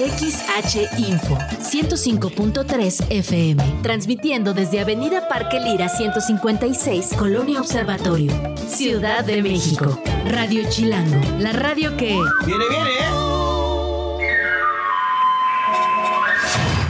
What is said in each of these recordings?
XH Info 105.3 FM, transmitiendo desde Avenida Parque Lira 156, Colonia Observatorio, Ciudad de México. Radio Chilango, la radio que... Viene, viene,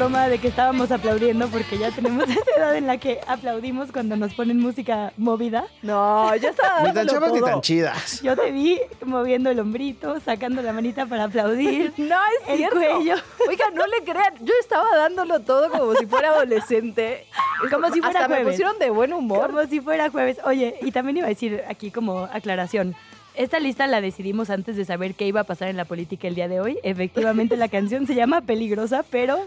Broma de que estábamos aplaudiendo porque ya tenemos esa edad en la que aplaudimos cuando nos ponen música movida. No, yo estaba Ni tan chavas ni tan chidas. Yo te vi moviendo el hombrito, sacando la manita para aplaudir. No es El cierto. cuello. Oiga, no le crean. Yo estaba dándolo todo como si fuera adolescente. Como si fuera Hasta me jueves. pusieron de buen humor. Como si fuera jueves. Oye, y también iba a decir aquí como aclaración. Esta lista la decidimos antes de saber qué iba a pasar en la política el día de hoy. Efectivamente, la canción se llama Peligrosa, pero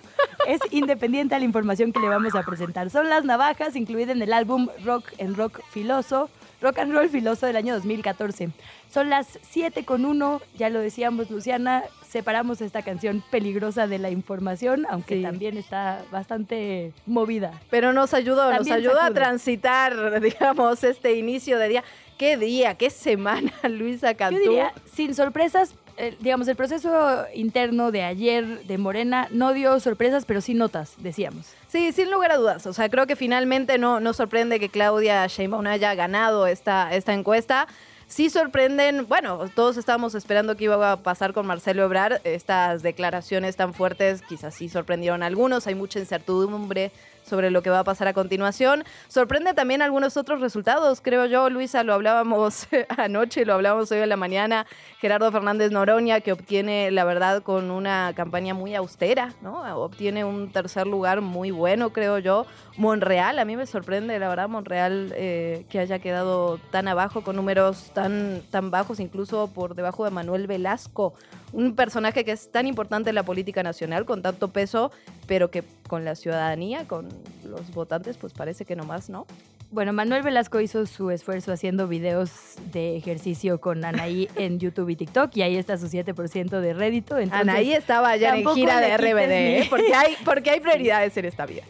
es independiente a la información que le vamos a presentar. Son las navajas, incluida en el álbum Rock and Rock Filoso, Rock and Roll Filoso del año 2014. Son las 7 con 1, ya lo decíamos, Luciana, separamos esta canción peligrosa de la información, aunque Sí. también está bastante movida. Pero nos ayudó, nos ayudó a transitar, digamos, este inicio de día. ¿Qué día, qué semana, Luisa Cantú? Yo diría, sin sorpresas, digamos, el proceso interno de ayer de Morena no dio sorpresas, pero sí notas, decíamos. Sí, sin lugar a dudas. O sea, creo que finalmente no, no sorprende que Claudia Sheinbaum haya ganado esta, esta encuesta. Sí sorprenden, bueno, todos estábamos esperando que iba a pasar con Marcelo Ebrard. Estas declaraciones tan fuertes quizás sí sorprendieron a algunos. Hay mucha incertidumbre sobre lo que va a pasar a continuación. Sorprende también algunos otros resultados, creo yo, Luisa, lo hablábamos anoche, lo hablábamos hoy en la mañana. Gerardo Fernández Noroña, que obtiene, la verdad, con una campaña muy austera, ¿no? Obtiene un tercer lugar muy bueno, creo yo. Monreal, a mí me sorprende, la verdad, Monreal eh, que haya quedado tan abajo, con números tan, tan bajos, incluso por debajo de Manuel Velasco. Un personaje que es tan importante en la política nacional, con tanto peso, pero que con la ciudadanía, con los votantes, pues parece que nomás, ¿no? Bueno, Manuel Velasco hizo su esfuerzo haciendo videos de ejercicio con Anaí en YouTube y TikTok, y ahí está su 7% de rédito. entonces, Anaí estaba ya en gira de RBD, ¿eh? porque, hay, porque hay prioridades en esta vida.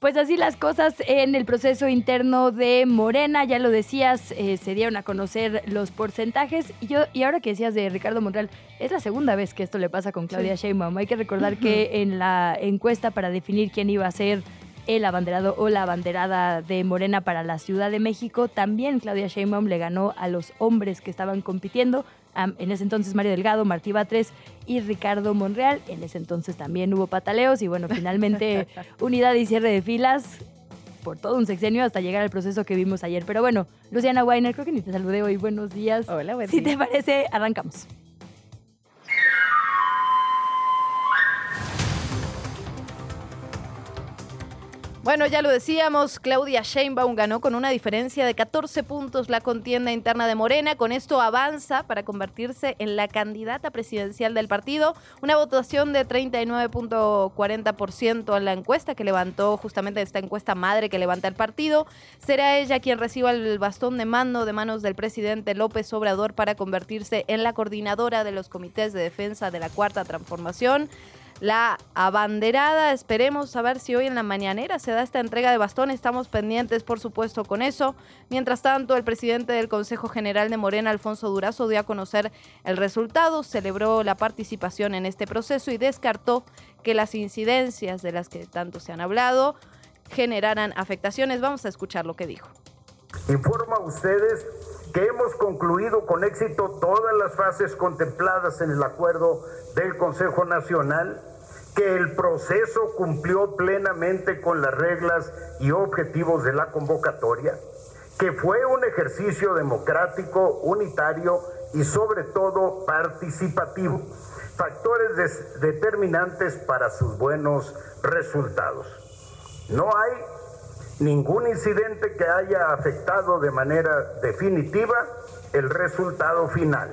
Pues así las cosas en el proceso interno de Morena, ya lo decías, eh, se dieron a conocer los porcentajes. Y yo y ahora que decías de Ricardo Monreal, es la segunda vez que esto le pasa con Claudia Sheinbaum. Hay que recordar que en la encuesta para definir quién iba a ser el abanderado o la abanderada de Morena para la Ciudad de México, también Claudia Sheinbaum le ganó a los hombres que estaban compitiendo. En ese entonces Mario Delgado, Martí Batres y Ricardo Monreal. En ese entonces también hubo pataleos y bueno, finalmente unidad y cierre de filas por todo un sexenio hasta llegar al proceso que vimos ayer. Pero bueno, Luciana Weiner, creo que ni te saludé hoy. Buenos días. Hola, buen Si día. te parece, arrancamos. Bueno, ya lo decíamos, Claudia Sheinbaum ganó con una diferencia de 14 puntos la contienda interna de Morena. Con esto avanza para convertirse en la candidata presidencial del partido. Una votación de 39.40% en la encuesta que levantó justamente esta encuesta madre que levanta el partido. Será ella quien reciba el bastón de mando de manos del presidente López Obrador para convertirse en la coordinadora de los comités de defensa de la Cuarta Transformación la abanderada. Esperemos a ver si hoy en la mañanera se da esta entrega de bastón. Estamos pendientes, por supuesto, con eso. Mientras tanto, el presidente del Consejo General de Morena, Alfonso Durazo, dio a conocer el resultado, celebró la participación en este proceso y descartó que las incidencias de las que tanto se han hablado generaran afectaciones. Vamos a escuchar lo que dijo. Informo a ustedes que hemos concluido con éxito todas las fases contempladas en el acuerdo del Consejo Nacional, que el proceso cumplió plenamente con las reglas y objetivos de la convocatoria, que fue un ejercicio democrático, unitario y sobre todo participativo, factores determinantes para sus buenos resultados. No hay ningún incidente que haya afectado de manera definitiva el resultado final.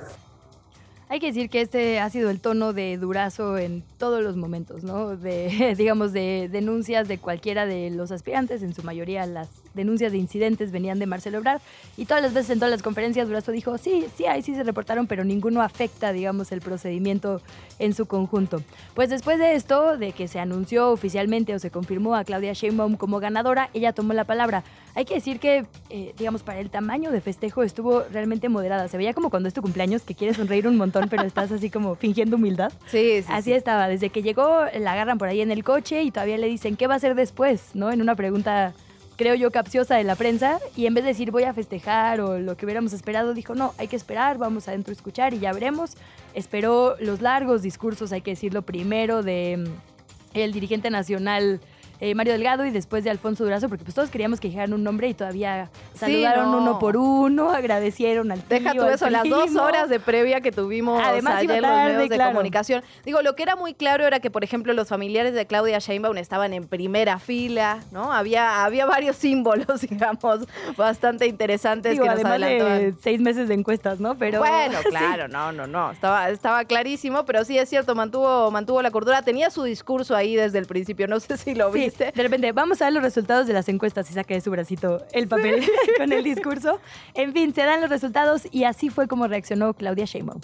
Hay que decir que este ha sido el tono de Durazo en todos los momentos, ¿no? De, digamos, de denuncias de cualquiera de los aspirantes, en su mayoría las denuncias de incidentes venían de Marcelo Ebrard, y todas las veces en todas las conferencias Durazo dijo, sí, sí, ahí sí se reportaron, pero ninguno afecta, digamos, el procedimiento en su conjunto. Pues después de esto, de que se anunció oficialmente o se confirmó a Claudia Sheinbaum como ganadora, ella tomó la palabra. Hay que decir que, eh, digamos, para el tamaño de festejo estuvo realmente moderada. Se veía como cuando es tu cumpleaños, que quieres sonreír un montón, pero estás así como fingiendo humildad. Sí, sí. Así estaba. Desde que llegó, la agarran por ahí en el coche y todavía le dicen, ¿qué va a hacer después? ¿No? En una pregunta creo yo, capciosa de la prensa y en vez de decir voy a festejar o lo que hubiéramos esperado, dijo no, hay que esperar, vamos adentro a escuchar y ya veremos. Esperó los largos discursos, hay que decirlo primero, de mm, el dirigente nacional eh, Mario Delgado y después de Alfonso Durazo, porque pues todos queríamos que dijeran un nombre y todavía saludaron uno por uno, agradecieron al tío, Deja tú eso, las dos horas de previa que tuvimos Además, ayer tarde, los medios de claro. comunicación. Digo, lo que era muy claro era que, por ejemplo, los familiares de Claudia Sheinbaum estaban en primera fila, ¿no? Había, había varios símbolos, digamos, bastante interesantes Digo, que nos además adelantaban. de seis meses de encuestas, ¿no? Pero Bueno, sí. claro, no, no, no. Estaba, estaba clarísimo, pero sí es cierto, mantuvo, mantuvo la cordura. Tenía su discurso ahí desde el principio, no sé si lo Sí, viste. de repente, vamos a ver los resultados de las encuestas y saca de su bracito el papel con el discurso. En fin, se dan los resultados y así fue como reaccionó Claudia Sheinbaum.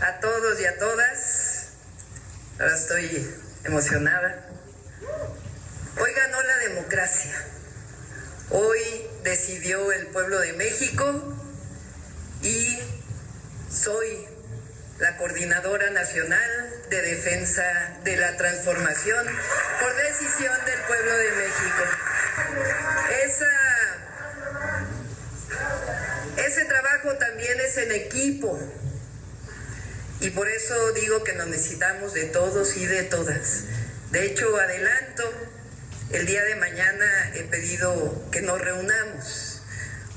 a todos y a todas. Ahora estoy emocionada. Hoy ganó la democracia. Hoy decidió el pueblo de México y soy la coordinadora nacional de defensa de la transformación por decisión del pueblo de México. Esa, ese trabajo también es en equipo. Y por eso digo que nos necesitamos de todos y de todas. De hecho, adelanto, el día de mañana he pedido que nos reunamos,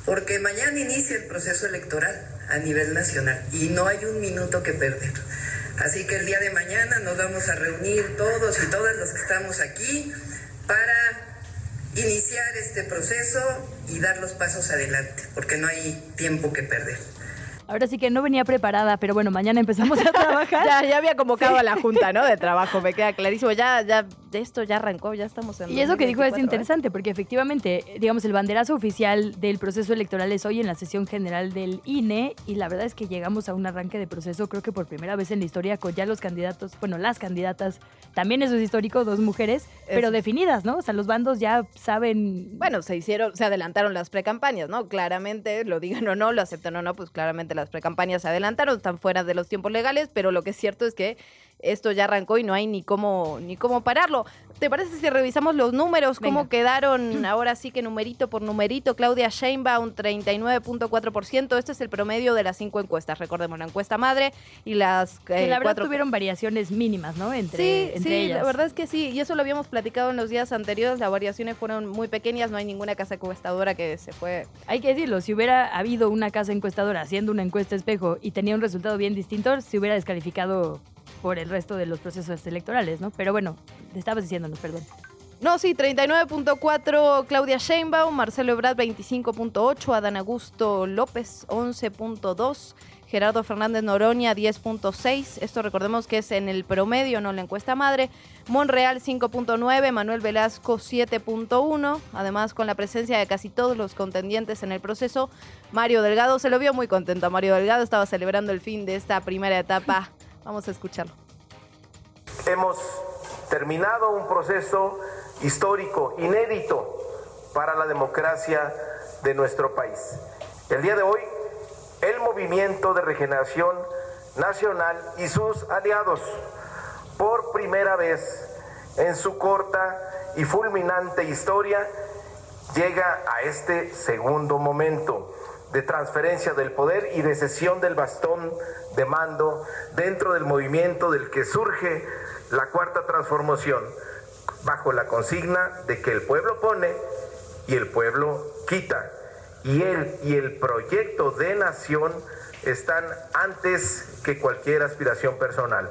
porque mañana inicia el proceso electoral a nivel nacional y no hay un minuto que perder. Así que el día de mañana nos vamos a reunir todos y todas los que estamos aquí para iniciar este proceso y dar los pasos adelante, porque no hay tiempo que perder. Ahora sí que no venía preparada, pero bueno, mañana empezamos a trabajar. Ya, ya había convocado a la Junta, ¿no? De trabajo, me queda clarísimo. Ya, ya, esto ya arrancó, ya estamos en. Y eso que dijo es 2024, ¿eh? interesante, porque efectivamente, digamos, el banderazo oficial del proceso electoral es hoy en la sesión general del INE, y la verdad es que llegamos a un arranque de proceso, creo que por primera vez en la historia, con ya los candidatos, bueno, las candidatas, también eso es histórico, dos mujeres, pero definidas, ¿no? O sea, los bandos ya saben. Bueno, se hicieron, se adelantaron las precampañas, ¿no? Claramente, lo digan o no, lo aceptan o no, pues claramente las precampañas se adelantaron, están fuera de los tiempos legales, pero lo que es cierto es que esto ya arrancó y no hay ni cómo ni cómo pararlo. ¿Te parece si revisamos los números? ¿Cómo Venga. quedaron ahora sí que numerito por numerito? Claudia Sheinbaum, 39.4%. Este es el promedio de las cinco encuestas. Recordemos la encuesta madre y las que eh, la verdad cuatro tuvieron variaciones mínimas, ¿no? Entre, Sí, entre sí, ellas. la verdad es que sí, y eso lo habíamos platicado en los días anteriores, las variaciones fueron muy pequeñas, no hay ninguna casa encuestadora que se fue. Hay que decirlo, si hubiera habido una casa encuestadora haciendo una encuesta espejo y tenía un resultado bien distinto, se hubiera descalificado por el resto de los procesos electorales, ¿no? Pero bueno, te estabas diciéndonos, perdón. No, sí, 39.4 Claudia Sheinbaum, Marcelo Ebrard 25.8, Adán Augusto López 11.2, Gerardo Fernández Noroña 10.6, esto recordemos que es en el promedio, no la encuesta madre, Monreal 5.9, Manuel Velasco 7.1, además con la presencia de casi todos los contendientes en el proceso, Mario Delgado se lo vio muy contento, Mario Delgado estaba celebrando el fin de esta primera etapa, vamos a escucharlo. Hemos terminado un proceso histórico, inédito para la democracia de nuestro país. El día de hoy, el Movimiento de Regeneración Nacional y sus aliados, por primera vez en su corta y fulminante historia, llega a este segundo momento de transferencia del poder y de cesión del bastón de mando dentro del movimiento del que surge la cuarta transformación bajo la consigna de que el pueblo pone y el pueblo quita. Y él y el proyecto de nación están antes que cualquier aspiración personal.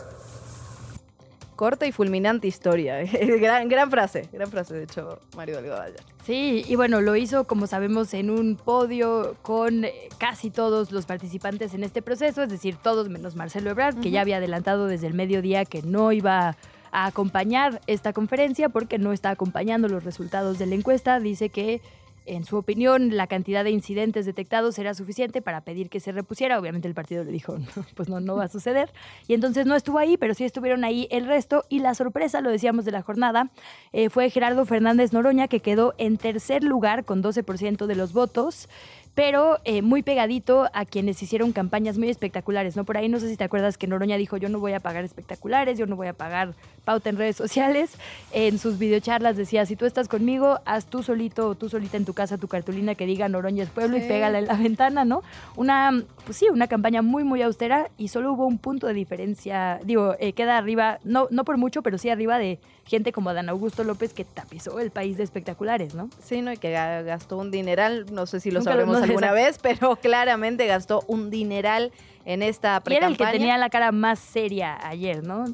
Corta y fulminante historia. gran, gran frase, gran frase, de hecho, Mario Delgado. Sí, y bueno, lo hizo, como sabemos, en un podio con casi todos los participantes en este proceso, es decir, todos menos Marcelo Ebrard, que ya había adelantado desde el mediodía que no iba a acompañar esta conferencia porque no está acompañando los resultados de la encuesta. Dice que en su opinión, la cantidad de incidentes detectados era suficiente para pedir que se repusiera. Obviamente el partido le dijo, pues no, no va a suceder. Y entonces no estuvo ahí, pero sí estuvieron ahí el resto. Y la sorpresa, lo decíamos de la jornada, eh, fue Gerardo Fernández Noroña, que quedó en tercer lugar con 12% de los votos pero eh, muy pegadito a quienes hicieron campañas muy espectaculares, ¿no? Por ahí no sé si te acuerdas que Noroña dijo, yo no voy a pagar espectaculares, yo no voy a pagar pauta en redes sociales. En sus videocharlas decía, si tú estás conmigo, haz tú solito o tú solita en tu casa tu cartulina que diga Noroña es pueblo y pégala en la ventana, ¿no? Una, pues sí, una campaña muy, muy austera y solo hubo un punto de diferencia, digo, eh, queda arriba, no, no por mucho, pero sí arriba de gente como Dan Augusto López que tapizó el país de espectaculares, ¿no? Sí, ¿no? Y que gastó un dineral, no sé si lo sabremos alguna vez, pero claramente gastó un dineral en esta pre Y era el que tenía la cara más seria ayer, ¿no?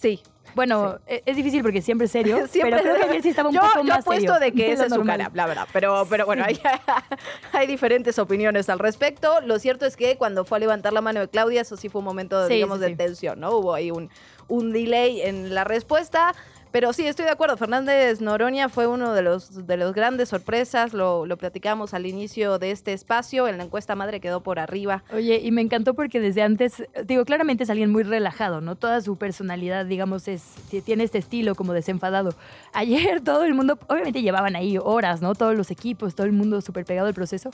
Sí, bueno, e-, es difícil porque siempre es serio, pero creo que ayer sí estaba un yo, poco yo más apuesto serio de que esa es su cara, la verdad. Pero, pero bueno, hay, hay, diferentes opiniones al respecto. Lo cierto es que cuando fue a levantar la mano de Claudia, eso sí fue un momento, Sí, digamos, de tensión, ¿no? Hubo ahí un, un delay en la respuesta. Pero sí, estoy de acuerdo. Fernández Noroña fue uno de los, de los grandes sorpresas. Lo, lo platicamos al inicio de este espacio. En la encuesta madre quedó por arriba. Oye, y me encantó porque desde antes, digo, claramente es alguien muy relajado, ¿no? Toda su personalidad, digamos, es tiene este estilo como desenfadado. Ayer todo el mundo, obviamente llevaban ahí horas, ¿no? Todos los equipos, todo el mundo súper pegado al proceso.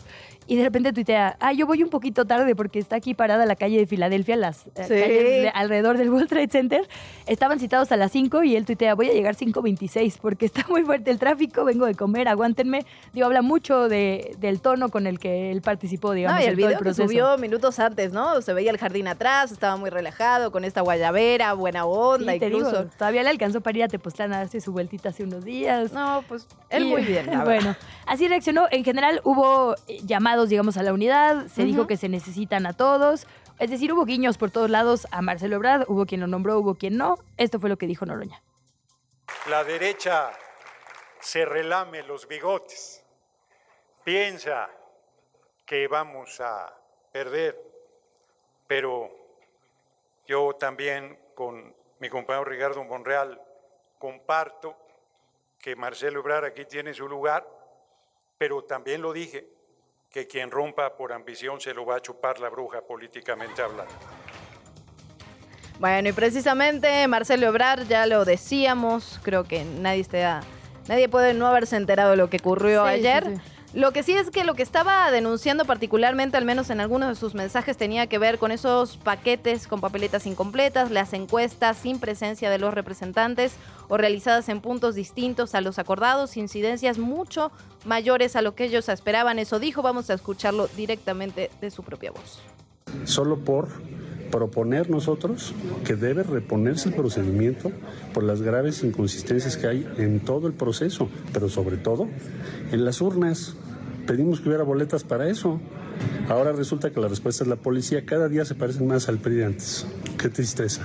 Y de repente tuitea, ah, yo voy un poquito tarde porque está aquí parada la calle de Filadelfia, las eh, Sí. calles de- alrededor del World Trade Center. Estaban citados a las 5 y él tuitea, voy a llegar 5.26 porque está muy fuerte el tráfico, vengo de comer, aguántenme. Digo, habla mucho de- del tono con el que él participó, digamos, No, y el video que proceso. subió minutos antes, ¿no? Se veía el jardín atrás, estaba muy relajado, con esta guayabera, buena onda, Sí, te digo, incluso. todavía le alcanzó para ir a Tepoztlán a darse su vueltita hace unos días. No, pues él Y, muy bien. la verdad. bueno, así reaccionó. En general hubo eh, llamados, digamos, a la unidad. Se dijo que se necesitan a todos. Es decir, hubo guiños por todos lados a Marcelo Ebrard. Hubo quien lo nombró, hubo quien no. Esto fue lo que dijo Noroña. La derecha se relame los bigotes, piensa que vamos a perder, pero yo también con mi compañero Ricardo Monreal comparto que Marcelo Ebrard aquí tiene su lugar, pero también lo dije, que quien rompa por ambición se lo va a chupar la bruja políticamente hablando. Bueno, y precisamente Marcelo Ebrard, ya lo decíamos, creo que nadie está, nadie puede no haberse enterado de lo que ocurrió Sí, ayer. sí, sí. Lo que sí es que lo que estaba denunciando particularmente, al menos en algunos de sus mensajes, tenía que ver con esos paquetes con papeletas incompletas, las encuestas sin presencia de los representantes o realizadas en puntos distintos a los acordados, incidencias mucho mayores a lo que ellos esperaban. Eso dijo, vamos a escucharlo directamente de su propia voz. solo por proponer nosotros que debe reponerse el procedimiento por las graves inconsistencias que hay en todo el proceso, pero sobre todo en las urnas. Pedimos que hubiera boletas para eso. Ahora resulta que la respuesta es la policía. Cada día se parecen más al PRI de antes. Qué tristeza.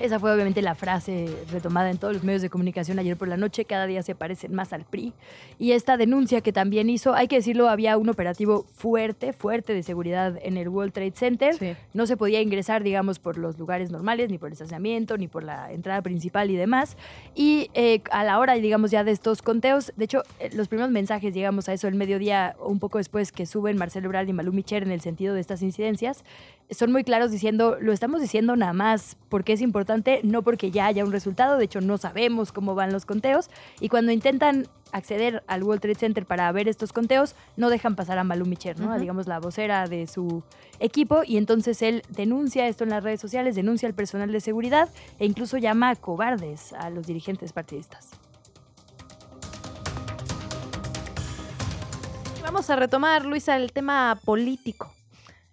Esa fue obviamente la frase retomada en todos los medios de comunicación ayer por la noche. Cada día se parecen más al PRI. Y esta denuncia que también hizo, hay que decirlo, había un operativo fuerte, fuerte de seguridad en el World Trade Center. Sí. No se podía ingresar, digamos, por los lugares normales, ni por el estacionamiento, ni por la entrada principal y demás. Y eh, a la hora, digamos, ya de estos conteos, de hecho, eh, los primeros mensajes, digamos, a eso el mediodía, un poco después que suben Marcelo Ebrard y Malú Micher en el sentido de estas incidencias, son muy claros diciendo, lo estamos diciendo nada más porque es importante, no porque ya haya un resultado, de hecho no sabemos cómo van los conteos, y cuando intentan acceder al World Trade Center para ver estos conteos, no dejan pasar a Malú Micher, ¿no? A, digamos la vocera de su equipo, y entonces él denuncia esto en las redes sociales, denuncia al personal de seguridad e incluso llama a cobardes a los dirigentes partidistas. Vamos a retomar, Luisa, el tema político.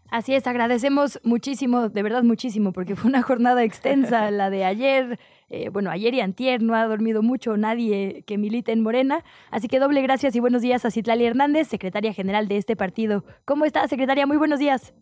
Así es, agradecemos muchísimo, de verdad muchísimo, porque fue una jornada extensa la de ayer. Eh, bueno, ayer y antier no ha dormido mucho nadie que milite en Morena. Así que doble gracias y buenos días a Citlali Hernández, secretaria general de este partido. ¿Cómo está, secretaria? Muy buenos días.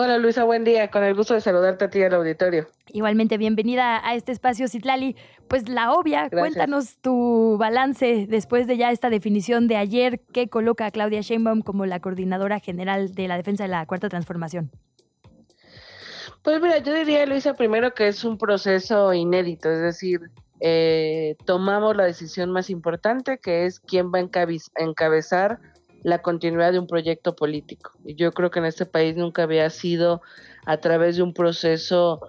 Hola Luisa, buen día. Con el gusto de saludarte a ti al auditorio. Igualmente, bienvenida a este espacio, Citlali. Pues la obvia, cuéntanos tu balance después de ya esta definición de ayer que coloca a Claudia Sheinbaum como la coordinadora general de la defensa de la Cuarta Transformación. Pues mira, yo diría, Luisa, primero que es un proceso inédito, es decir, eh, tomamos la decisión más importante, que es quién va a encabezar la continuidad de un proyecto político. Y yo creo que en este país nunca había sido a través de un proceso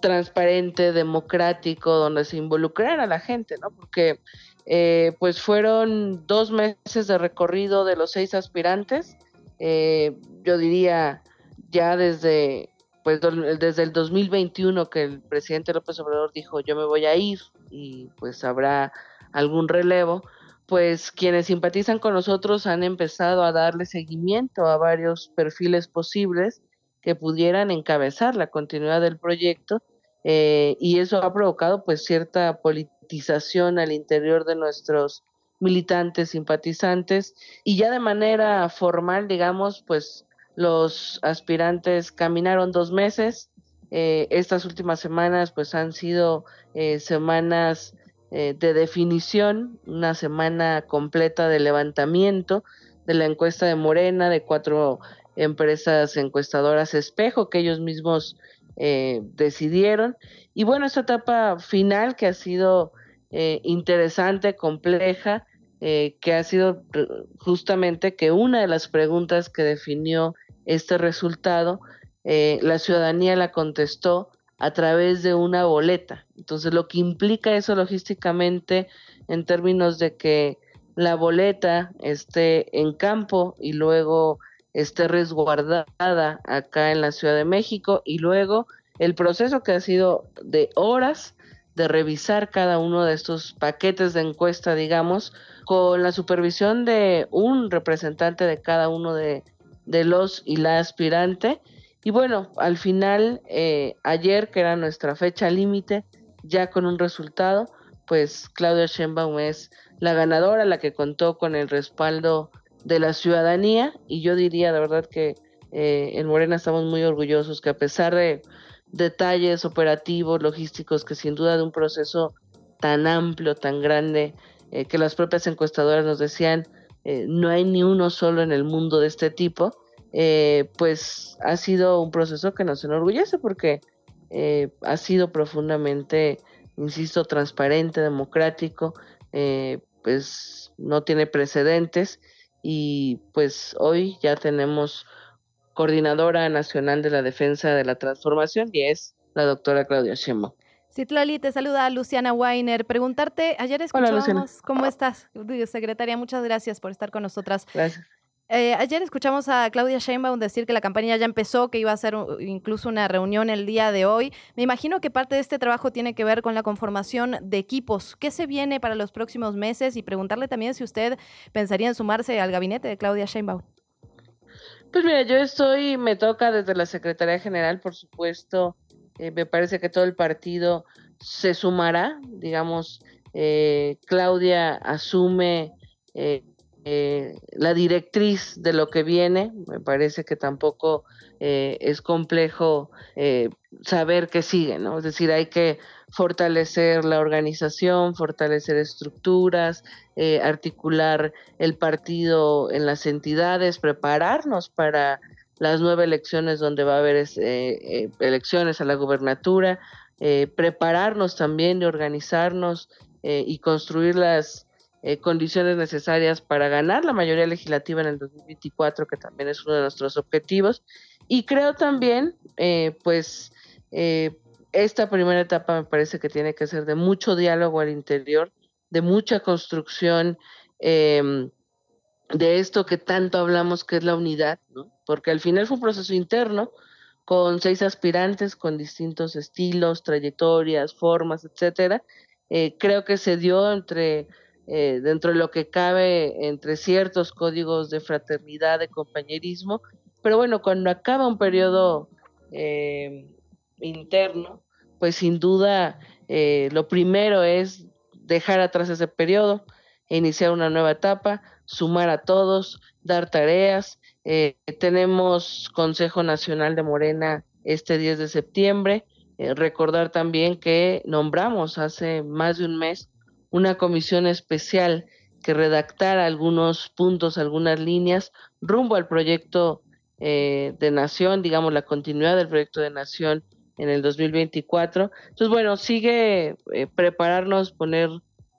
transparente, democrático, donde se involucrara la gente, ¿no? Porque eh, pues fueron dos meses de recorrido de los seis aspirantes, eh, yo diría ya desde pues desde el 2021 que el presidente López Obrador dijo yo me voy a ir y pues habrá algún relevo, pues quienes simpatizan con nosotros han empezado a darle seguimiento a varios perfiles posibles que pudieran encabezar la continuidad del proyecto eh, y eso ha provocado pues cierta politización al interior de nuestros militantes, simpatizantes y ya de manera formal, digamos, pues los aspirantes caminaron dos meses. Eh, estas últimas semanas pues han sido eh, semanas eh, de definición, una semana completa de levantamiento de la encuesta de Morena, de cuatro empresas encuestadoras espejo que ellos mismos eh, decidieron. Y bueno, esta etapa final que ha sido eh, interesante, compleja, que ha sido justamente que una de las preguntas que definió este resultado, la ciudadanía la contestó a través de una boleta. Entonces, lo que implica eso logísticamente en términos de que la boleta esté en campo y luego esté resguardada acá en la Ciudad de México y luego el proceso que ha sido de horas de revisar cada uno de estos paquetes de encuesta, digamos, con la supervisión de un representante de cada uno de, de los y la aspirante y bueno, al final, eh, ayer, que era nuestra fecha límite, ya con un resultado, pues Claudia Sheinbaum es la ganadora, la que contó con el respaldo de la ciudadanía. Y yo diría de verdad que eh, en Morena estamos muy orgullosos que a pesar de detalles operativos, logísticos, que sin duda de un proceso tan amplio, tan grande, eh, que las propias encuestadoras nos decían, no hay ni uno solo en el mundo de este tipo, eh, pues ha sido un proceso que nos enorgullece porque eh, ha sido profundamente, insisto, transparente, democrático, eh, pues no tiene precedentes y pues hoy ya tenemos coordinadora nacional de la defensa de la transformación y es la doctora Claudia Sheinbaum. Citlali, te saluda Luciana Weiner. Preguntarte, ayer escuchamos, ¿cómo estás? Secretaria, muchas gracias por estar con nosotras. Gracias. Eh, ayer escuchamos a Claudia Sheinbaum decir que la campaña ya empezó, que iba a ser incluso una reunión el día de hoy. Me imagino que parte de este trabajo tiene que ver con la conformación de equipos. ¿Qué se viene para los próximos meses? Y preguntarle también si usted pensaría en sumarse al gabinete de Claudia Sheinbaum. Pues mira, yo estoy, me toca desde la Secretaría General, por supuesto. Eh, me parece que todo el partido se sumará, digamos, eh, Claudia asume eh, la directriz de lo que viene. Me parece que tampoco eh, es complejo eh, saber qué sigue, ¿no? Es decir, hay que fortalecer la organización, fortalecer estructuras, articular el partido en las entidades, prepararnos para las nueve elecciones donde va a haber elecciones a la gubernatura, prepararnos también y organizarnos y construir las eh, condiciones necesarias para ganar la mayoría legislativa en el 2024, que también es uno de nuestros objetivos. Y creo también, eh, pues, eh, esta primera etapa me parece que tiene que ser de mucho diálogo al interior, de mucha construcción em, de esto que tanto hablamos que es la unidad, porque al final fue un proceso interno con seis aspirantes con distintos estilos, trayectorias, formas, etcétera. creo que se dio entre eh, dentro de lo que cabe entre ciertos códigos de fraternidad, de compañerismo, pero bueno, cuando acaba un periodo eh, interno, pues sin duda eh, lo primero es dejar atrás ese periodo, iniciar una nueva etapa, sumar a todos, dar tareas. Eh, tenemos Consejo Nacional de Morena este 10 de septiembre. recordar también que nombramos hace más de un mes una comisión especial que redactara algunos puntos, algunas líneas rumbo al proyecto eh, de nación, digamos, la continuidad del proyecto de nación en el 2024. Entonces, bueno, sigue eh, prepararnos, poner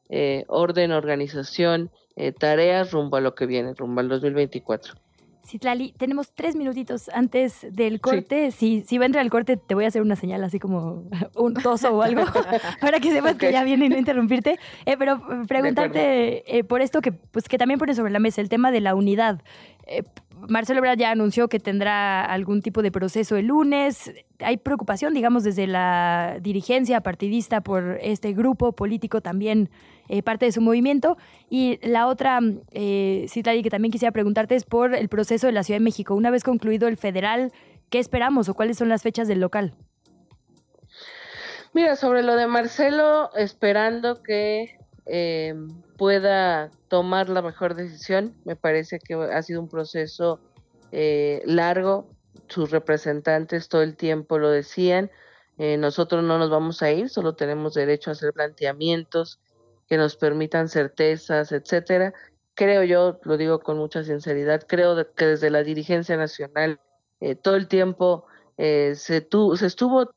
eh, orden, organización, tareas rumbo a lo que viene, rumbo al 2024. Citlali, tenemos tres minutitos antes del corte. Si, si va a entrar el corte, te voy a hacer una señal así como un toso o algo, para que sepas que ya viene y no interrumpirte. pero preguntarte por esto que, pues, que también pone sobre la mesa el tema de la unidad. Marcelo Ebrard ya anunció que tendrá algún tipo de proceso el lunes. Hay preocupación, digamos, desde la dirigencia partidista por este grupo político también eh, parte de su movimiento. Y la otra, eh, que también quisiera preguntarte es por el proceso de la Ciudad de México. Una vez concluido el federal, ¿qué esperamos o cuáles son las fechas del local? Mira, sobre lo de Marcelo, esperando que eh, pueda tomar la mejor decisión. Me parece que ha sido un proceso eh, largo. Sus representantes todo el tiempo lo decían. Eh, nosotros no nos vamos a ir, solo tenemos derecho a hacer planteamientos que nos permitan certezas, etcétera. Creo yo, lo digo con mucha sinceridad, creo que desde la dirigencia nacional todo el tiempo se, se estuvo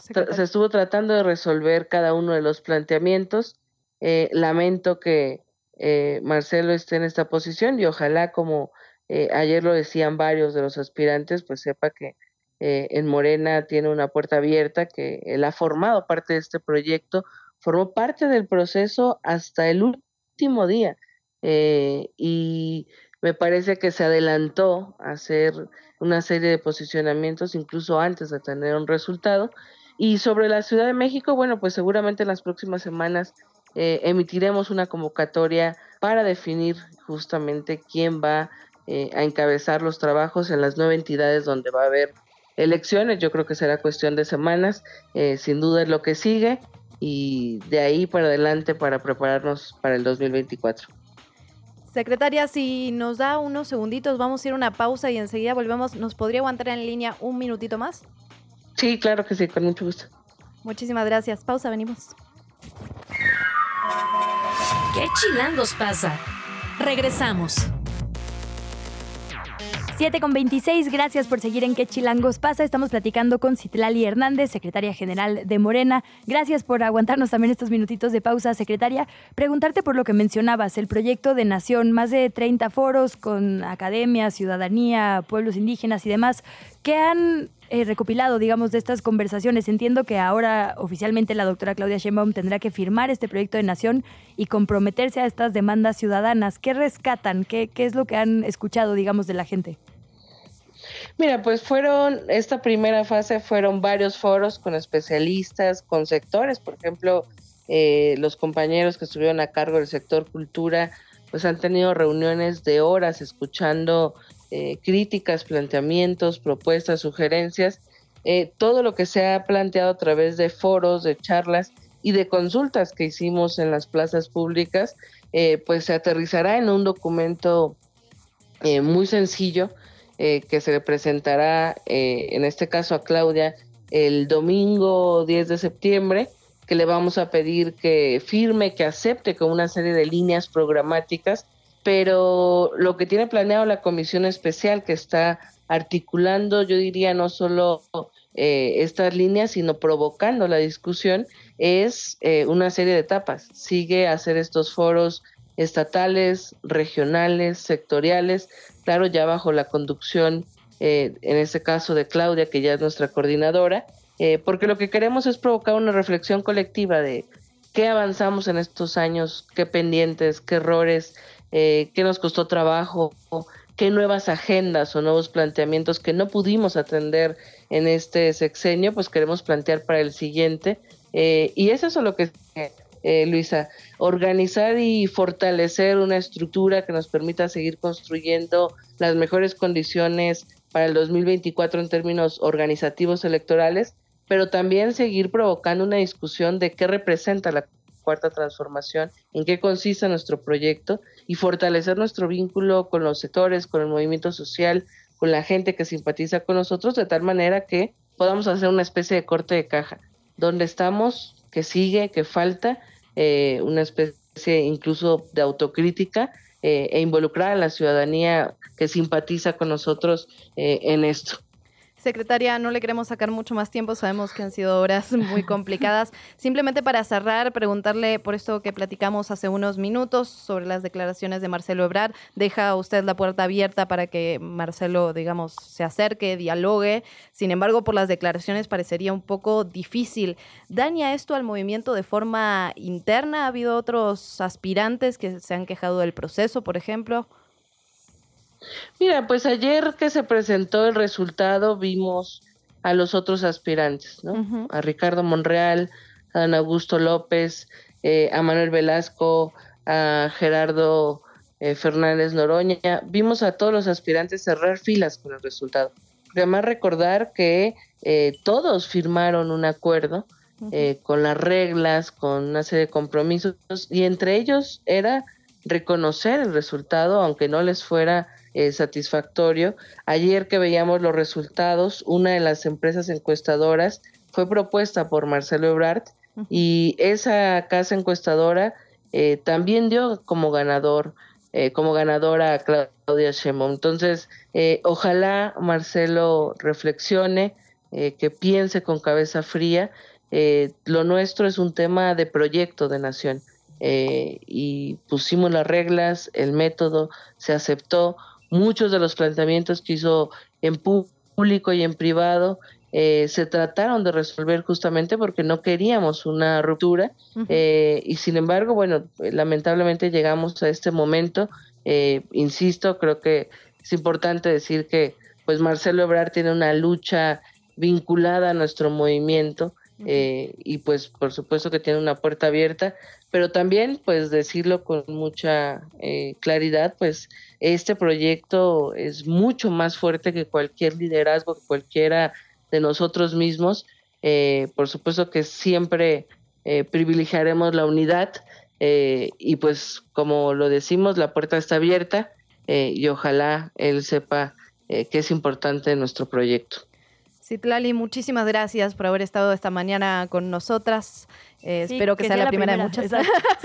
se estuvo tratando de resolver cada uno de los planteamientos. Eh, lamento que eh, Marcelo esté en esta posición y ojalá, como eh, ayer lo decían varios de los aspirantes, pues sepa que en Morena tiene una puerta abierta, que él ha formado parte de este proyecto, formó parte del proceso hasta el último día y me parece que se adelantó a hacer una serie de posicionamientos incluso antes de tener un resultado. Y sobre la Ciudad de México, bueno, pues seguramente en las próximas semanas eh, emitiremos una convocatoria para definir justamente quién va eh, a encabezar los trabajos en las nueve entidades donde va a haber elecciones. Yo creo que será cuestión de semanas, eh, sin duda es lo que sigue y de ahí para adelante para prepararnos para el 2024. Secretaria, si nos da unos segunditos, vamos a ir a una pausa y enseguida volvemos. ¿Nos podría aguantar en línea un minutito más? Sí, claro que sí, con mucho gusto. Muchísimas gracias. Pausa, venimos. ¿Qué chilangos pasa? Regresamos. 7 con 26, gracias por seguir en Qué Chilangos pasa. Estamos platicando con Citlali Hernández, secretaria general de Morena. Gracias por aguantarnos también estos minutitos de pausa, secretaria. Preguntarte por lo que mencionabas, el proyecto de Nación, más de 30 foros con academia, ciudadanía, pueblos indígenas y demás. ¿Qué han eh, recopilado, digamos, de estas conversaciones. Entiendo que ahora oficialmente la doctora Claudia Sheinbaum tendrá que firmar este proyecto de nación y comprometerse a estas demandas ciudadanas. ¿Qué rescatan? ¿Qué, qué es lo que han escuchado, digamos, de la gente? Mira, pues fueron, esta primera fase fueron varios foros con especialistas, con sectores, por ejemplo, eh, los compañeros que estuvieron a cargo del sector cultura, pues han tenido reuniones de horas escuchando eh, críticas, planteamientos, propuestas, sugerencias, eh, todo lo que se ha planteado a través de foros, de charlas y de consultas que hicimos en las plazas públicas, eh, pues se aterrizará en un documento muy sencillo que se le presentará, en este caso a Claudia, el domingo 10 de septiembre, que le vamos a pedir que firme, que acepte con una serie de líneas programáticas pero lo que tiene planeado la comisión especial que está articulando, yo diría, no solo eh, estas líneas, sino provocando la discusión, es eh, una serie de etapas. Sigue hacer estos foros estatales, regionales, sectoriales, claro, ya bajo la conducción, eh, en este caso de Claudia, que ya es nuestra coordinadora, porque lo que queremos es provocar una reflexión colectiva de qué avanzamos en estos años, qué pendientes, qué errores, eh, qué nos costó trabajo, qué nuevas agendas o nuevos planteamientos que no pudimos atender en este sexenio, pues queremos plantear para el siguiente. Eh, y eso es lo que eh, Luisa, organizar y fortalecer una estructura que nos permita seguir construyendo las mejores condiciones para el 2024 en términos organizativos electorales, pero también seguir provocando una discusión de qué representa la cuarta transformación, en qué consiste nuestro proyecto y fortalecer nuestro vínculo con los sectores, con el movimiento social, con la gente que simpatiza con nosotros, de tal manera que podamos hacer una especie de corte de caja. ¿Dónde estamos? ¿Qué sigue? ¿Qué falta? Eh, una especie incluso de autocrítica eh, e involucrar a la ciudadanía que simpatiza con nosotros eh, en esto. Secretaria, no le queremos sacar mucho más tiempo, sabemos que han sido horas muy complicadas. Simplemente para cerrar, preguntarle por esto que platicamos hace unos minutos sobre las declaraciones de Marcelo Ebrard. Deja usted la puerta abierta para que Marcelo, digamos, se acerque, dialogue. Sin embargo, por las declaraciones parecería un poco difícil. ¿Daña esto al movimiento de forma interna? ¿Ha habido otros aspirantes que se han quejado del proceso, por ejemplo? Mira, pues ayer que se presentó el resultado vimos a los otros aspirantes, ¿no? A Ricardo Monreal, a Don Augusto López, eh, a Manuel Velasco, a Gerardo eh, Fernández Noroña. Vimos a todos los aspirantes cerrar filas con el resultado. además recordar que eh, todos firmaron un acuerdo con las reglas, con una serie de compromisos, y entre ellos era reconocer el resultado, aunque no les fuera eh, satisfactorio. Ayer que veíamos los resultados, una de las empresas encuestadoras fue propuesta por Marcelo Ebrard y esa casa encuestadora eh, también dio como ganador, eh, como ganadora a Claudia Sheinbaum. Entonces, ojalá Marcelo reflexione, que piense con cabeza fría. lo nuestro es un tema de proyecto de nación. y pusimos las reglas, el método se aceptó, Muchos de los planteamientos que hizo en público y en privado eh, se trataron de resolver justamente porque no queríamos una ruptura eh, y sin embargo, bueno, lamentablemente llegamos a este momento. Eh, insisto, creo que es importante decir que pues Marcelo Ebrard tiene una lucha vinculada a nuestro movimiento y pues por supuesto que tiene una puerta abierta, pero también pues decirlo con mucha claridad, pues este proyecto es mucho más fuerte que cualquier liderazgo, que cualquiera de nosotros mismos. Eh, por supuesto que siempre eh, privilegiaremos la unidad eh, y pues como lo decimos, la puerta está abierta y ojalá él sepa que es importante nuestro proyecto. Citlali, muchísimas gracias por haber estado esta mañana con nosotras. Eh, espero que, sea, la, primera, de muchas.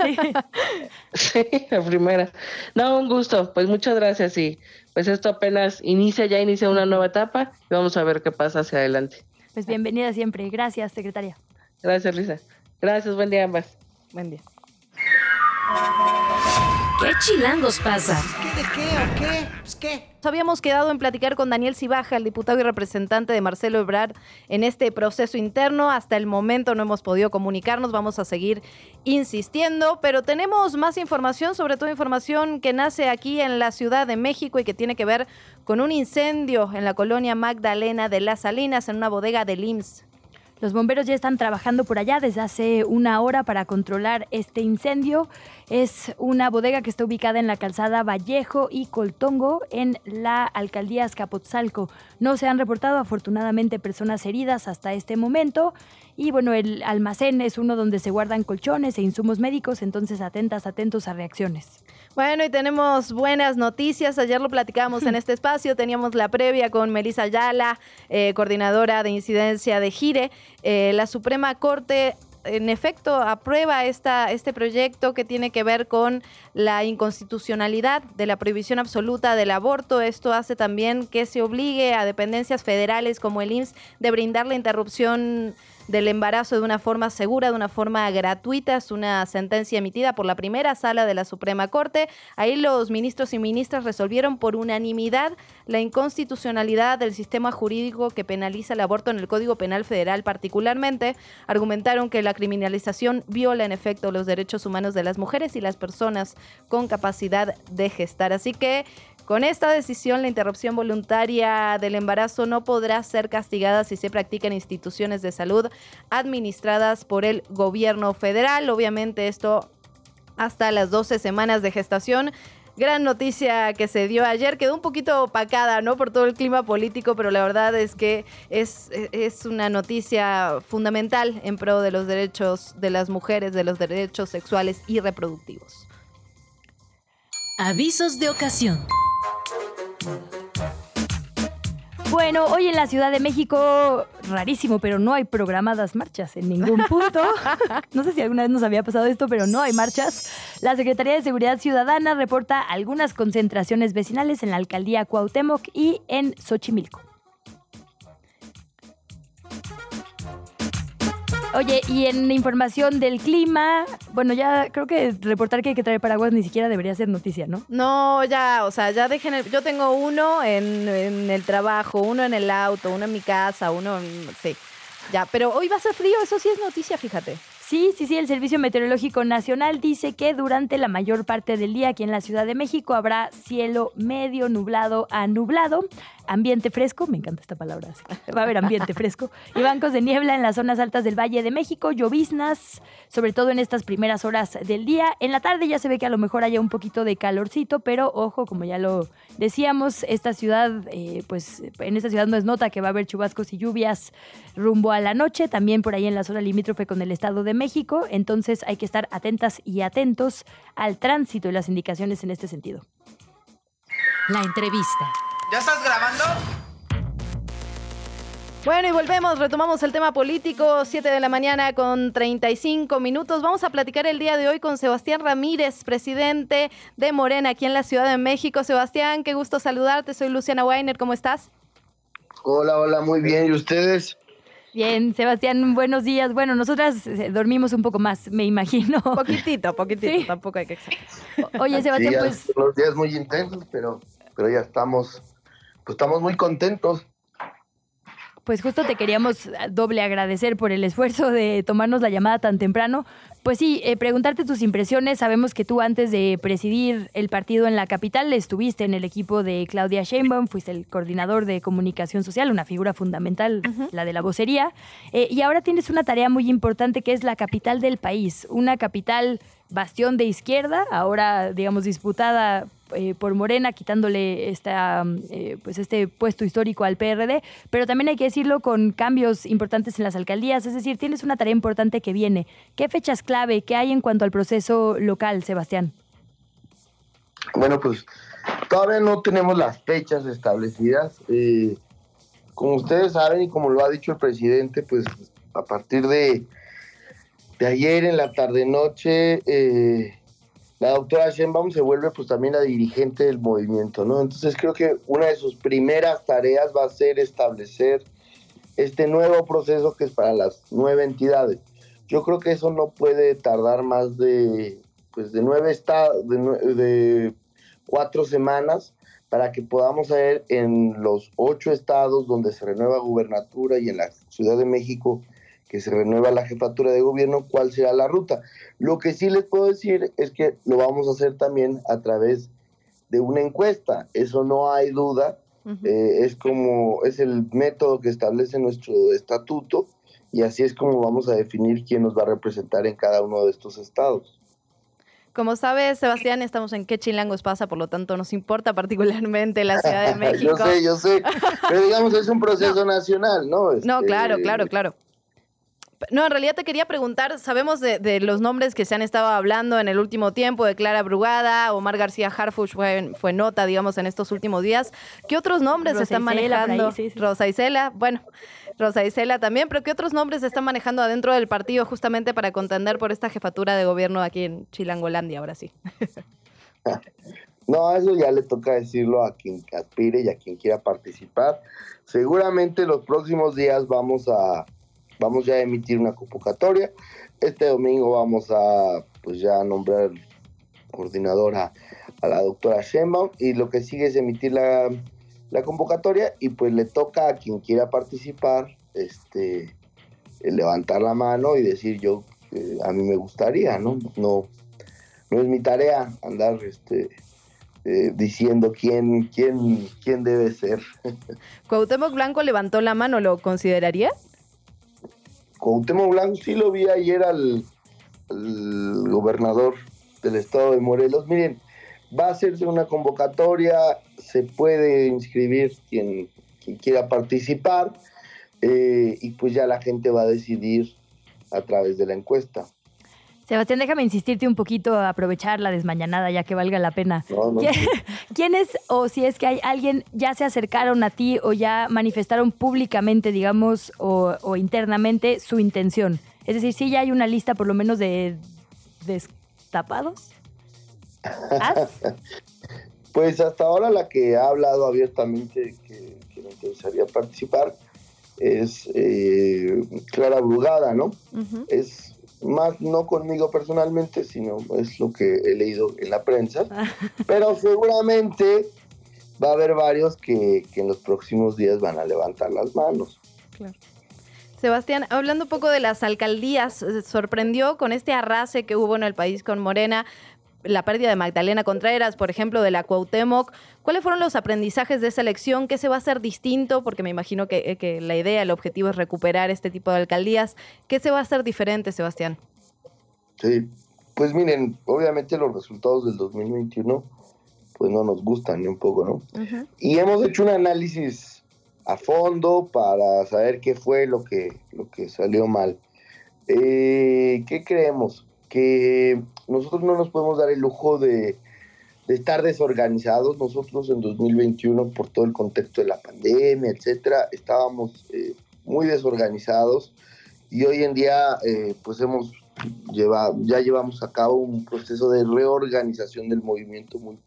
Sí. sí, la primera. No, un gusto. Pues muchas gracias y pues esto apenas inicia, ya inicia una nueva etapa y vamos a ver qué pasa hacia adelante. Pues bienvenida siempre. Gracias, secretaria. Gracias, Lisa. Gracias, buen día ambas. Buen día. ¿Qué chilangos pasa? ¿Qué de qué o qué? Pues qué. Habíamos quedado en platicar con Daniel Cibaja, el diputado y representante de Marcelo Ebrard, en este proceso interno. Hasta el momento no hemos podido comunicarnos, vamos a seguir insistiendo, pero tenemos más información, sobre todo información que nace aquí en la Ciudad de México y que tiene que ver con un incendio en la colonia Magdalena de las Salinas, en una bodega del IMSS. Los bomberos ya están trabajando por allá desde hace una hora para controlar este incendio. Es una bodega que está ubicada en la calzada Vallejo y Coltongo en la alcaldía Azcapotzalco. No se han reportado afortunadamente personas heridas hasta este momento. Y bueno, el almacén es uno donde se guardan colchones e insumos médicos, entonces atentas, atentos a reacciones. Bueno, y tenemos buenas noticias. Ayer lo platicábamos en este espacio. Teníamos la previa con Melissa Ayala, eh, coordinadora de incidencia de Gire. Eh, la Suprema Corte en efecto aprueba esta, este proyecto que tiene que ver con la inconstitucionalidad de la prohibición absoluta del aborto. Esto hace también que se obligue a dependencias federales como el IMSS de brindar la interrupción del embarazo de una forma segura, de una forma gratuita. Es una sentencia emitida por la primera sala de la Suprema Corte. Ahí los ministros y ministras resolvieron por unanimidad la inconstitucionalidad del sistema jurídico que penaliza el aborto en el Código Penal Federal particularmente. Argumentaron que la criminalización viola en efecto los derechos humanos de las mujeres y las personas con capacidad de gestar. Así que Con esta decisión, la interrupción voluntaria del embarazo no podrá ser castigada si se practica en instituciones de salud administradas por el gobierno federal. Obviamente esto hasta las 12 semanas de gestación. Gran noticia que se dio ayer, quedó un poquito opacada, ¿no? Por todo el clima político, pero la verdad es que es, es una noticia fundamental en pro de los derechos de las mujeres, de los derechos sexuales y reproductivos. Avisos de ocasión. Bueno, hoy en la Ciudad de México, rarísimo, pero no hay programadas marchas en ningún punto. No sé si alguna vez nos había pasado esto, pero no hay marchas. La Secretaría de Seguridad Ciudadana reporta algunas concentraciones vecinales en la alcaldía Cuauhtémoc y en Xochimilco. Oye, y en información del clima, bueno, ya creo que reportar que hay que traer paraguas ni siquiera debería ser noticia, ¿no? No, ya, o sea, ya dejen el, yo tengo uno en, el trabajo, uno en el auto, uno en mi casa, uno en, sí, ya, pero hoy va a ser frío, eso sí es noticia, fíjate. Sí, sí, sí, el Servicio Meteorológico Nacional dice que durante la mayor parte del día aquí en la Ciudad de México habrá cielo medio nublado a nublado, ambiente fresco, me encanta esta palabra, va a haber ambiente fresco, y bancos de niebla en las zonas altas del Valle de México, lloviznas, sobre todo en estas primeras horas del día. En la tarde ya se ve que a lo mejor haya un poquito de calorcito, pero ojo, como ya lo decíamos, esta ciudad, eh, pues en esta ciudad no es nota que va a haber chubascos y lluvias rumbo a la noche, también por ahí en la zona limítrofe con el Estado de México, entonces hay que estar atentas y atentos al tránsito y las indicaciones en este sentido. La entrevista. ¿Ya estás grabando? Bueno, y volvemos, retomamos el tema político, 7 de la mañana con 35 minutos. Vamos a platicar el día de hoy con Sebastián Ramírez, presidente de Morena aquí en la Ciudad de México. Sebastián, qué gusto saludarte. Soy Luciana Weiner, ¿cómo estás? Hola, hola, muy bien. ¿Y ustedes? Bien, Sebastián, buenos días. Bueno, nosotras eh, dormimos un poco más, me imagino. Poquitito, poquitito, Sí. tampoco hay que exagerar. Oye, Sebastián, ya pues Unos días muy intensos, pero, pero ya estamos, pues estamos muy contentos. Pues justo te queríamos doble agradecer por el esfuerzo de tomarnos la llamada tan temprano. Pues sí, eh, preguntarte tus impresiones. Sabemos que tú antes de presidir el partido en la capital estuviste en el equipo de Claudia Sheinbaum, fuiste el coordinador de comunicación social, una figura fundamental, la de la vocería. Eh, y ahora tienes una tarea muy importante que es la capital del país, una capital bastión de izquierda, ahora digamos disputada eh, por Morena, quitándole esta, mm, eh, pues este puesto histórico al PRD, pero también hay que decirlo con cambios importantes en las alcaldías, es decir, tienes una tarea importante que viene. ¿Qué fechas clave, qué hay en cuanto al proceso local, Sebastián? Bueno, pues todavía no tenemos las fechas establecidas. Eh, como ustedes saben y como lo ha dicho el presidente, pues a partir de, de ayer en la tarde-noche, eh, la doctora Sheinbaum se vuelve pues también la dirigente del movimiento, ¿no? Entonces creo que una de sus primeras tareas va a ser establecer este nuevo proceso que es para las nueve entidades. Yo creo que eso no puede tardar más de, pues, de nueve estados, de cuatro semanas para que podamos ver en los ocho estados donde se renueva gubernatura y en la Ciudad de México que se renueva la jefatura de gobierno, cuál será la ruta. Lo que sí les puedo decir es que lo vamos a hacer también a través de una encuesta, eso no hay duda, eh, es como es el método que establece nuestro estatuto y así es como vamos a definir quién nos va a representar en cada uno de estos estados. Como sabes, Sebastián, estamos en qué chilangos pasa, por lo tanto nos importa particularmente la Ciudad de México. yo sé, yo sé, pero digamos es un proceso nacional, ¿no? No, Este, claro, claro, claro. No, en realidad te quería preguntar, sabemos de, de los nombres que se han estado hablando en el último tiempo, de Clara Brugada, Omar García Harfuch fue, fue nota, digamos, en estos últimos días. ¿Qué otros nombres se Rosa están Isela, por ahí, manejando? sí, sí. Rosa Isela, bueno, Rosa Isela también, pero ¿qué otros nombres se están manejando adentro del partido justamente para contender por esta jefatura de gobierno aquí en Chilangolandia, ahora sí? No, eso ya le toca decirlo a quien aspire y a quien quiera participar. Seguramente los próximos días vamos a vamos ya a emitir una convocatoria. Este domingo vamos a pues ya nombrar coordinadora a la doctora Sheinbaum y lo que sigue es emitir la, la convocatoria y pues le toca a quien quiera participar este levantar la mano y decir yo eh, a mí me gustaría, ¿no? No no es mi tarea andar este eh, diciendo quién, quién, quién debe ser. Cuauhtémoc Blanco levantó la mano, ¿lo consideraría? Cuauhtémoc Blanco sí lo vi ayer al, gobernador del estado de Morelos. Miren, va a hacerse una convocatoria, se puede inscribir quien, quien quiera participar eh, y pues ya la gente va a decidir a través de la encuesta. Sebastián, déjame insistirte un poquito a aprovechar la desmañanada ya que valga la pena. No, no, ¿Quién, sí. quiénes o si es que hay alguien ya se acercaron a ti o ya manifestaron públicamente, digamos, o, o internamente su intención? Es decir, si ya hay una lista por lo menos de destapados. Pues hasta ahora la que ha hablado abiertamente que, que le interesaría participar es eh, Clara Brugada, ¿no? Es más no conmigo personalmente, sino es lo que he leído en la prensa. Pero seguramente va a haber varios que, que en los próximos días van a levantar las manos. Sebastián, hablando un poco de las alcaldías, eh, sorprendió con este arrase que hubo en el país con Morena, la pérdida de Magdalena Contreras, por ejemplo, de la Cuauhtémoc. ¿Cuáles fueron los aprendizajes de esa elección? ¿Qué se va a hacer distinto? Porque me imagino que, eh, que la idea, el objetivo es recuperar este tipo de alcaldías. ¿Qué se va a hacer diferente, Sebastián? Sí, pues miren, obviamente los resultados del 2021 pues no nos gustan ni un poco, ¿no? Y hemos hecho un análisis a fondo para saber qué fue lo que, lo que salió mal. Eh, ¿Qué creemos? Que nosotros no nos podemos dar el lujo de, de estar desorganizados. Nosotros en 2021, por todo el contexto de la pandemia, etcétera, estábamos eh, muy desorganizados y hoy en día eh, pues hemos llevado, ya llevamos a cabo un proceso de reorganización del movimiento muy,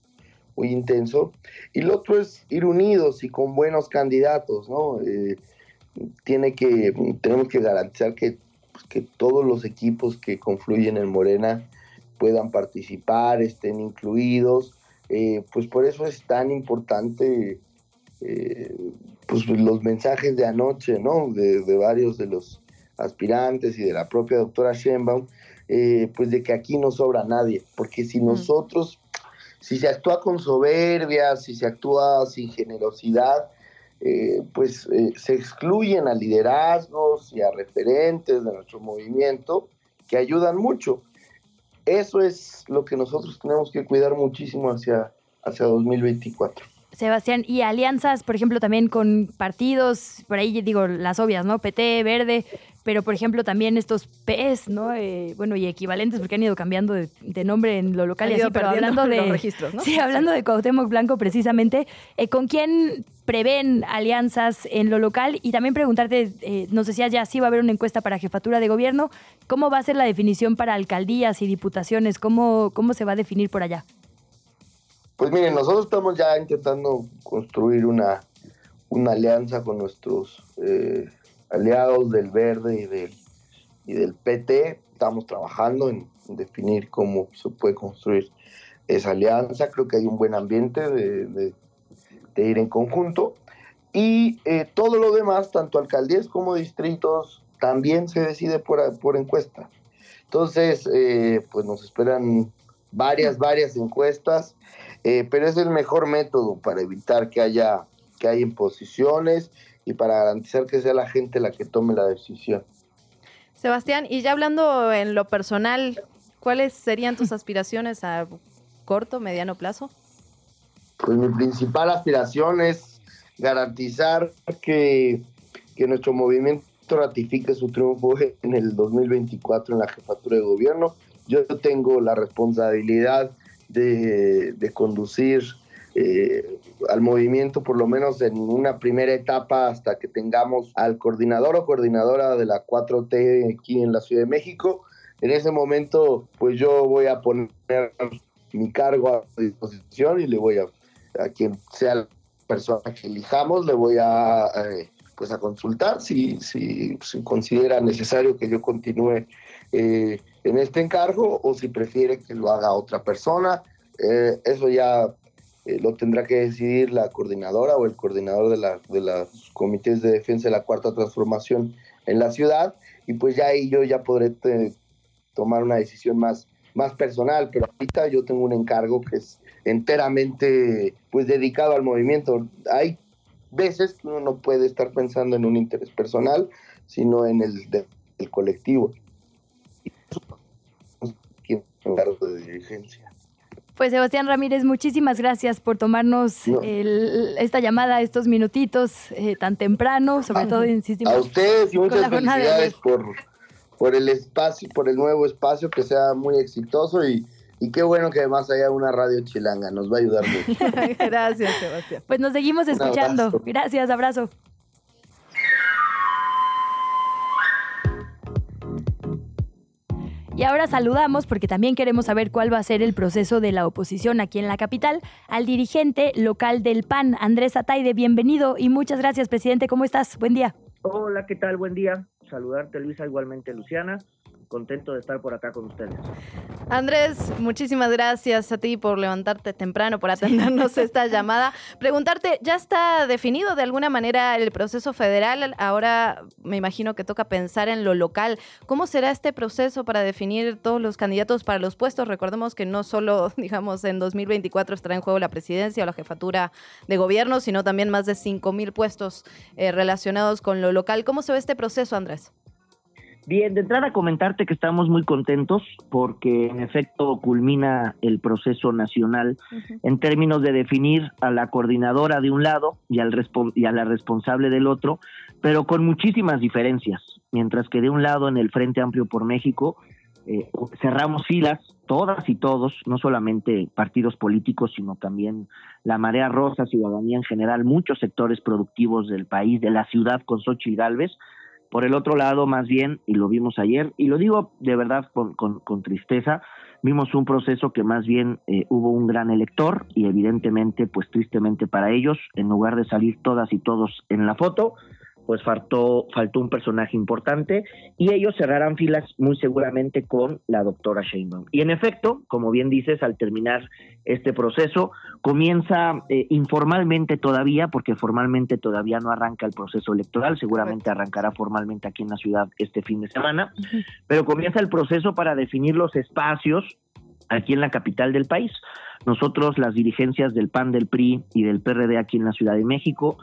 muy intenso. Y lo otro es ir unidos y con buenos candidatos, ¿no? Eh, tiene que, tenemos que garantizar que, pues, que todos los equipos que confluyen en Morena puedan participar, estén incluidos. Eh, pues por eso es tan importante eh, pues los mensajes de anoche, ¿no? De, de, varios de los aspirantes y de la propia doctora Sheinbaum, eh, pues de que aquí no sobra nadie, porque si nosotros, si se actúa con soberbia, si se actúa sin generosidad, eh, pues se excluyen a liderazgos y a referentes de nuestro movimiento que ayudan mucho. Eso es lo que nosotros tenemos que cuidar muchísimo hacia, hacia 2024. Sebastián, y alianzas, por ejemplo, también con partidos, por ahí digo las obvias, ¿no? PT, Verde, pero por ejemplo también estos PES, ¿no? Eh, bueno, y equivalentes, porque han ido cambiando de, de nombre en lo local y así, pero hablando de. los registros, ¿no? Sí, hablando de Cuauhtémoc Blanco precisamente, eh, ¿con quién prevén alianzas en lo local? Y también preguntarte, eh, nos decías ya, sí va a haber una encuesta para jefatura de gobierno, ¿cómo va a ser la definición para alcaldías y diputaciones? ¿Cómo, cómo se va a definir por allá? Pues miren, nosotros estamos ya intentando construir una, una alianza con nuestros eh, aliados del Verde y del, y del PT. Estamos trabajando en, definir cómo se puede construir esa alianza. Creo que hay un buen ambiente de, de, de ir en conjunto. Y eh, todo lo demás, tanto alcaldías como distritos, también se decide por, por encuesta. Entonces, eh, pues nos esperan varias, varias encuestas. Eh, pero es el mejor método para evitar que haya, que haya imposiciones y para garantizar que sea la gente la que tome la decisión. Sebastián, y ya hablando en lo personal, ¿cuáles serían tus aspiraciones a corto, mediano plazo? Pues mi principal aspiración es garantizar que, que nuestro movimiento ratifique su triunfo en el 2024 en la jefatura de gobierno. Yo tengo la responsabilidad de, de conducir eh, al movimiento, por lo menos en una primera etapa, hasta que tengamos al coordinador o coordinadora de la 4T aquí en la Ciudad de México. En ese momento, pues yo voy a poner mi cargo a disposición y le voy a, a quien sea la persona que elijamos, le voy a, eh, pues a consultar si, si, si, considera necesario que yo continúe eh, en este encargo o si prefiere que lo haga otra persona. Eh, eso ya eh, lo tendrá que decidir la coordinadora o el coordinador de, la, de los comités de defensa de la cuarta transformación en la ciudad y pues ya ahí yo ya podré tomar una decisión más, más personal, pero ahorita yo tengo un encargo que es enteramente pues dedicado al movimiento. Hay veces que uno no puede estar pensando en un interés personal, sino en el del colectivo. de dirigencia. Pues Sebastián Ramírez, muchísimas gracias por tomarnos esta llamada, estos minutitos eh, tan temprano, sobre todo insistimos. A ustedes y muchas felicidades por, por el espacio, por el nuevo espacio, que sea muy exitoso y, y qué bueno que además haya una radio chilanga, nos va a ayudar mucho. gracias, Sebastián. Pues nos seguimos escuchando. Gracias, abrazo. Y ahora saludamos, porque también queremos saber cuál va a ser el proceso de la oposición aquí en la capital, al dirigente local del PAN, Andrés Ataide. Bienvenido y muchas gracias, presidente. ¿Cómo estás? Buen día. Hola, ¿qué tal? Buen día. Saludarte, Luisa, igualmente, Luciana contento de estar por acá con ustedes. Andrés, muchísimas gracias a ti por levantarte temprano, por atendernos esta llamada. Preguntarte, ¿ya está definido de alguna manera el proceso federal? Ahora me imagino que toca pensar en lo local. ¿Cómo será este proceso para definir todos los candidatos para los puestos? Recordemos que no solo, digamos, en 2024 estará en juego la presidencia o la jefatura de gobierno, sino también más de 5 mil puestos eh, relacionados con lo local. ¿Cómo se ve este proceso, Andrés? Bien, de entrada comentarte que estamos muy contentos porque en efecto culmina el proceso nacional en términos de definir a la coordinadora de un lado y, al y a la responsable del otro, pero con muchísimas diferencias. Mientras que de un lado en el Frente Amplio por México eh, cerramos filas, todas y todos, no solamente partidos políticos, sino también la Marea Rosa, ciudadanía en general, muchos sectores productivos del país, de la ciudad con Xochitl Galvez, por el otro lado, más bien, y lo vimos ayer, y lo digo de verdad con, con, tristeza, vimos un proceso que más bien eh, hubo un gran elector y evidentemente, pues tristemente para ellos, en lugar de salir todas y todos en la foto, pues faltó, faltó un personaje importante y ellos cerrarán filas muy seguramente con la doctora Sheinbaum. Y en efecto, como bien dices, al terminar este proceso, comienza eh, informalmente todavía, porque formalmente todavía no arranca el proceso electoral, seguramente arrancará formalmente aquí en la ciudad este fin de semana, pero comienza el proceso para definir los espacios aquí en la capital del país. Nosotros, las dirigencias del PAN, del PRI y del PRD aquí en la Ciudad de México,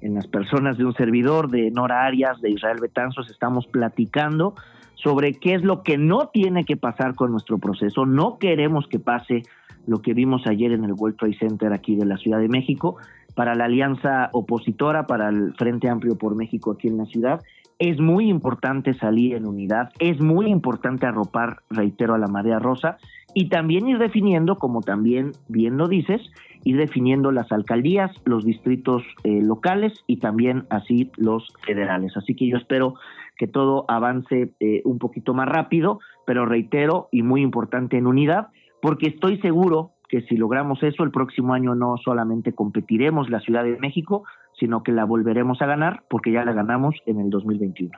en las personas de un servidor, de Nora Arias, de Israel Betanzos, estamos platicando sobre qué es lo que no tiene que pasar con nuestro proceso. No queremos que pase lo que vimos ayer en el World Trade Center aquí de la Ciudad de México, para la alianza opositora, para el Frente Amplio por México aquí en la ciudad. Es muy importante salir en unidad, es muy importante arropar, reitero, a la marea rosa y también ir definiendo, como también bien lo dices, ir definiendo las alcaldías, los distritos eh, locales y también así los federales. Así que yo espero que todo avance eh, un poquito más rápido, pero reitero y muy importante en unidad, porque estoy seguro que si logramos eso, el próximo año no solamente competiremos la Ciudad de México, sino que la volveremos a ganar porque ya la ganamos en el 2021.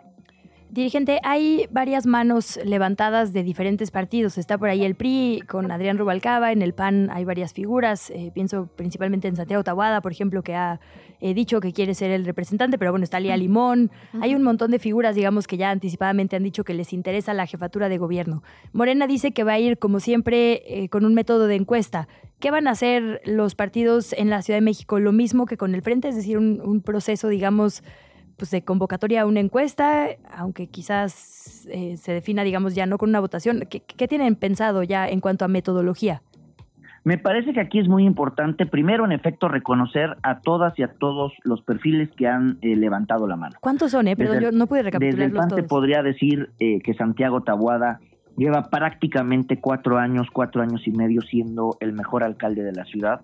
Dirigente, hay varias manos levantadas de diferentes partidos. Está por ahí el PRI con Adrián Rubalcaba, en el PAN hay varias figuras. Eh, pienso principalmente en Santiago Tabuada, por ejemplo, que ha eh, dicho que quiere ser el representante, pero bueno, está Lía Limón. Hay un montón de figuras, digamos, que ya anticipadamente han dicho que les interesa la jefatura de gobierno. Morena dice que va a ir, como siempre, eh, con un método de encuesta. ¿Qué van a hacer los partidos en la Ciudad de México? Lo mismo que con el Frente, es decir, un, un proceso, digamos, pues, de convocatoria a una encuesta, aunque quizás eh, se defina, digamos, ya no con una votación. ¿Qué, tienen pensado ya en cuanto a metodología? Me parece que aquí es muy importante, primero, en efecto, reconocer a todas y a todos los perfiles que han eh, levantado la mano. ¿Cuántos son, eh? Pero yo no pude recapitularlos Desde el podría decir eh, que Santiago Tabuada lleva prácticamente cuatro años, cuatro años y medio siendo el mejor alcalde de la ciudad.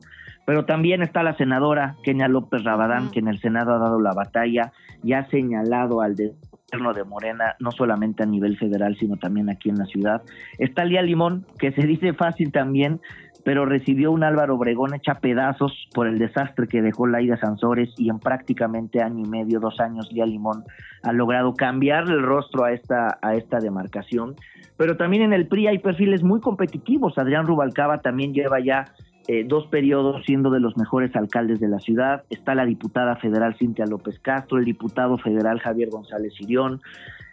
Pero también está la senadora Kenia López Rabadán, que en el Senado ha dado la batalla y ha señalado al gobierno de Morena, no solamente a nivel federal, sino también aquí en la ciudad. Está Lía Limón, que se dice fácil también, pero recibió un Álvaro Obregón hecha pedazos por el desastre que dejó Laida Sansores y en prácticamente año y medio, dos años, Lía Limón ha logrado cambiar el rostro a esta, a esta demarcación pero también en el PRI hay perfiles muy competitivos. Adrián Rubalcaba también lleva ya eh, dos periodos siendo de los mejores alcaldes de la ciudad. Está la diputada federal Cintia López Castro, el diputado federal Javier González Irión.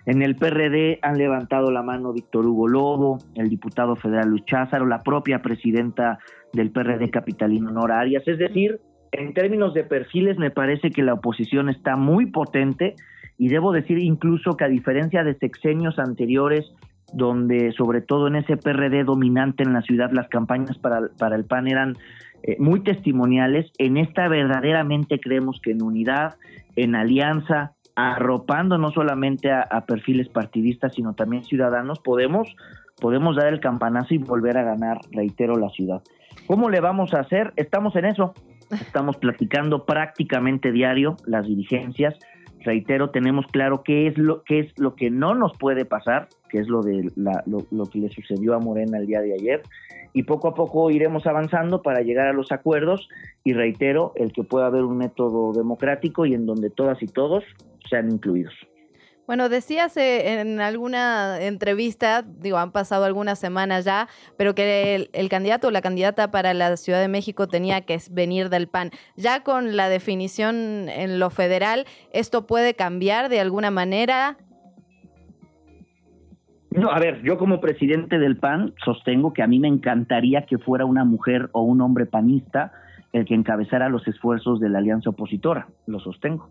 En el PRD han levantado la mano Víctor Hugo Lobo, el diputado federal Luis la propia presidenta del PRD capitalino Nora Arias. Es decir, en términos de perfiles me parece que la oposición está muy potente y debo decir incluso que a diferencia de sexenios anteriores, donde sobre todo en ese PRD dominante en la ciudad las campañas para, para el PAN eran eh, muy testimoniales, en esta verdaderamente creemos que en unidad, en alianza, arropando no solamente a, perfiles partidistas, sino también ciudadanos, podemos, podemos dar el campanazo y volver a ganar, reitero, la ciudad. ¿Cómo le vamos a hacer? Estamos en eso. Estamos platicando prácticamente diario las dirigencias. Reitero, tenemos claro qué es lo, qué es lo que no nos puede pasar, que es lo, de la, lo, lo que le sucedió a Morena el día de ayer. Y poco a poco iremos avanzando para llegar a los acuerdos. Y reitero, el que pueda haber un método democrático y en donde todas y todos sean incluidos. Bueno, decías eh, en alguna entrevista, digo, han pasado algunas semanas ya, pero que el, el, candidato o la candidata para la Ciudad de México tenía que venir del PAN. Ya con la definición en lo federal, ¿esto puede cambiar de alguna manera? No, a ver, yo como presidente del PAN sostengo que a mí me encantaría que fuera una mujer o un hombre panista el que encabezara los esfuerzos de la alianza opositora, lo sostengo.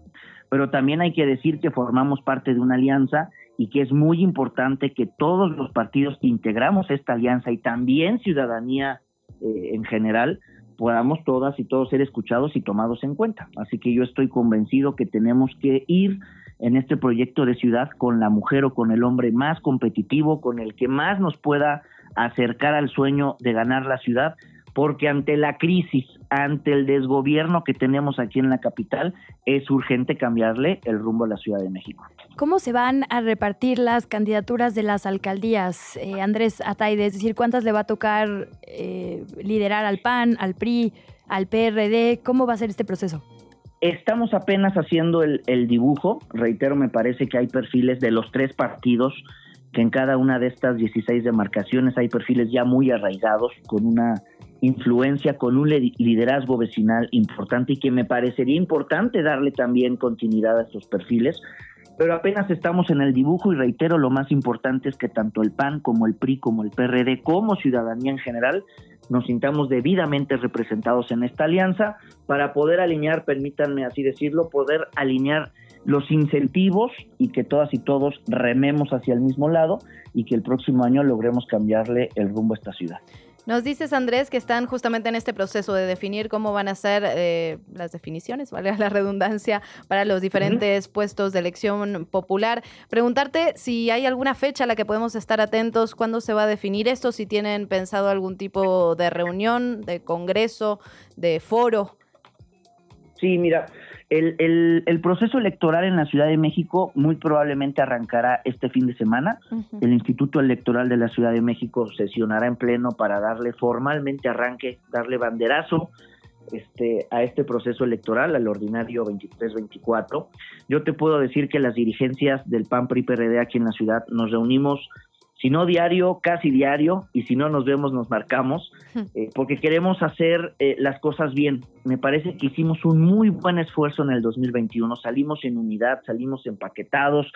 Pero también hay que decir que formamos parte de una alianza y que es muy importante que todos los partidos que integramos esta alianza y también ciudadanía eh, en general podamos todas y todos ser escuchados y tomados en cuenta. Así que yo estoy convencido que tenemos que ir en este proyecto de ciudad con la mujer o con el hombre más competitivo, con el que más nos pueda acercar al sueño de ganar la ciudad, porque ante la crisis, ante el desgobierno que tenemos aquí en la capital, es urgente cambiarle el rumbo a la Ciudad de México. ¿Cómo se van a repartir las candidaturas de las alcaldías, eh, Andrés Ataide? Es decir, ¿cuántas le va a tocar eh, liderar al PAN, al PRI, al PRD? ¿Cómo va a ser este proceso? Estamos apenas haciendo el, el dibujo. Reitero, me parece que hay perfiles de los tres partidos que en cada una de estas 16 demarcaciones hay perfiles ya muy arraigados, con una influencia, con un liderazgo vecinal importante y que me parecería importante darle también continuidad a estos perfiles. Pero apenas estamos en el dibujo y reitero, lo más importante es que tanto el PAN como el PRI, como el PRD, como ciudadanía en general, nos sintamos debidamente representados en esta alianza para poder alinear, permítanme así decirlo, poder alinear los incentivos y que todas y todos rememos hacia el mismo lado y que el próximo año logremos cambiarle el rumbo a esta ciudad. Nos dices, Andrés, que están justamente en este proceso de definir cómo van a ser eh, las definiciones, vale la redundancia, para los diferentes uh -huh. puestos de elección popular. Preguntarte si hay alguna fecha a la que podemos estar atentos, cuándo se va a definir esto, si tienen pensado algún tipo de reunión, de congreso, de foro. Sí, mira, el, el, el, proceso electoral en la Ciudad de México muy probablemente arrancará este fin de semana. Uh -huh. El Instituto Electoral de la Ciudad de México sesionará en pleno para darle formalmente arranque, darle banderazo este, a este proceso electoral, al ordinario 23-24. Yo te puedo decir que las dirigencias del PAN PRI PRD aquí en la ciudad nos reunimos si no diario, casi diario, y si no nos vemos, nos marcamos, eh, porque queremos hacer eh, las cosas bien. Me parece que hicimos un muy buen esfuerzo en el 2021, salimos en unidad, salimos empaquetados,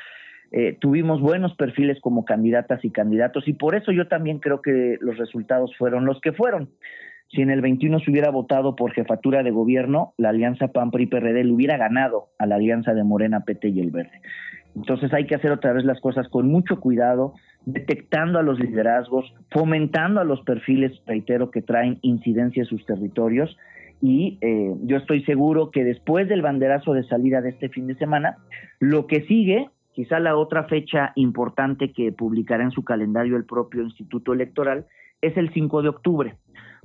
eh, tuvimos buenos perfiles como candidatas y candidatos, y por eso yo también creo que los resultados fueron los que fueron. Si en el 21 se hubiera votado por jefatura de gobierno, la alianza PAN-PRI-PRD le hubiera ganado a la alianza de Morena, PT y El Verde. Entonces hay que hacer otra vez las cosas con mucho cuidado, detectando a los liderazgos, fomentando a los perfiles, reitero, que traen incidencia en sus territorios. Y eh, yo estoy seguro que después del banderazo de salida de este fin de semana, lo que sigue, quizá la otra fecha importante que publicará en su calendario el propio Instituto Electoral, es el 5 de octubre,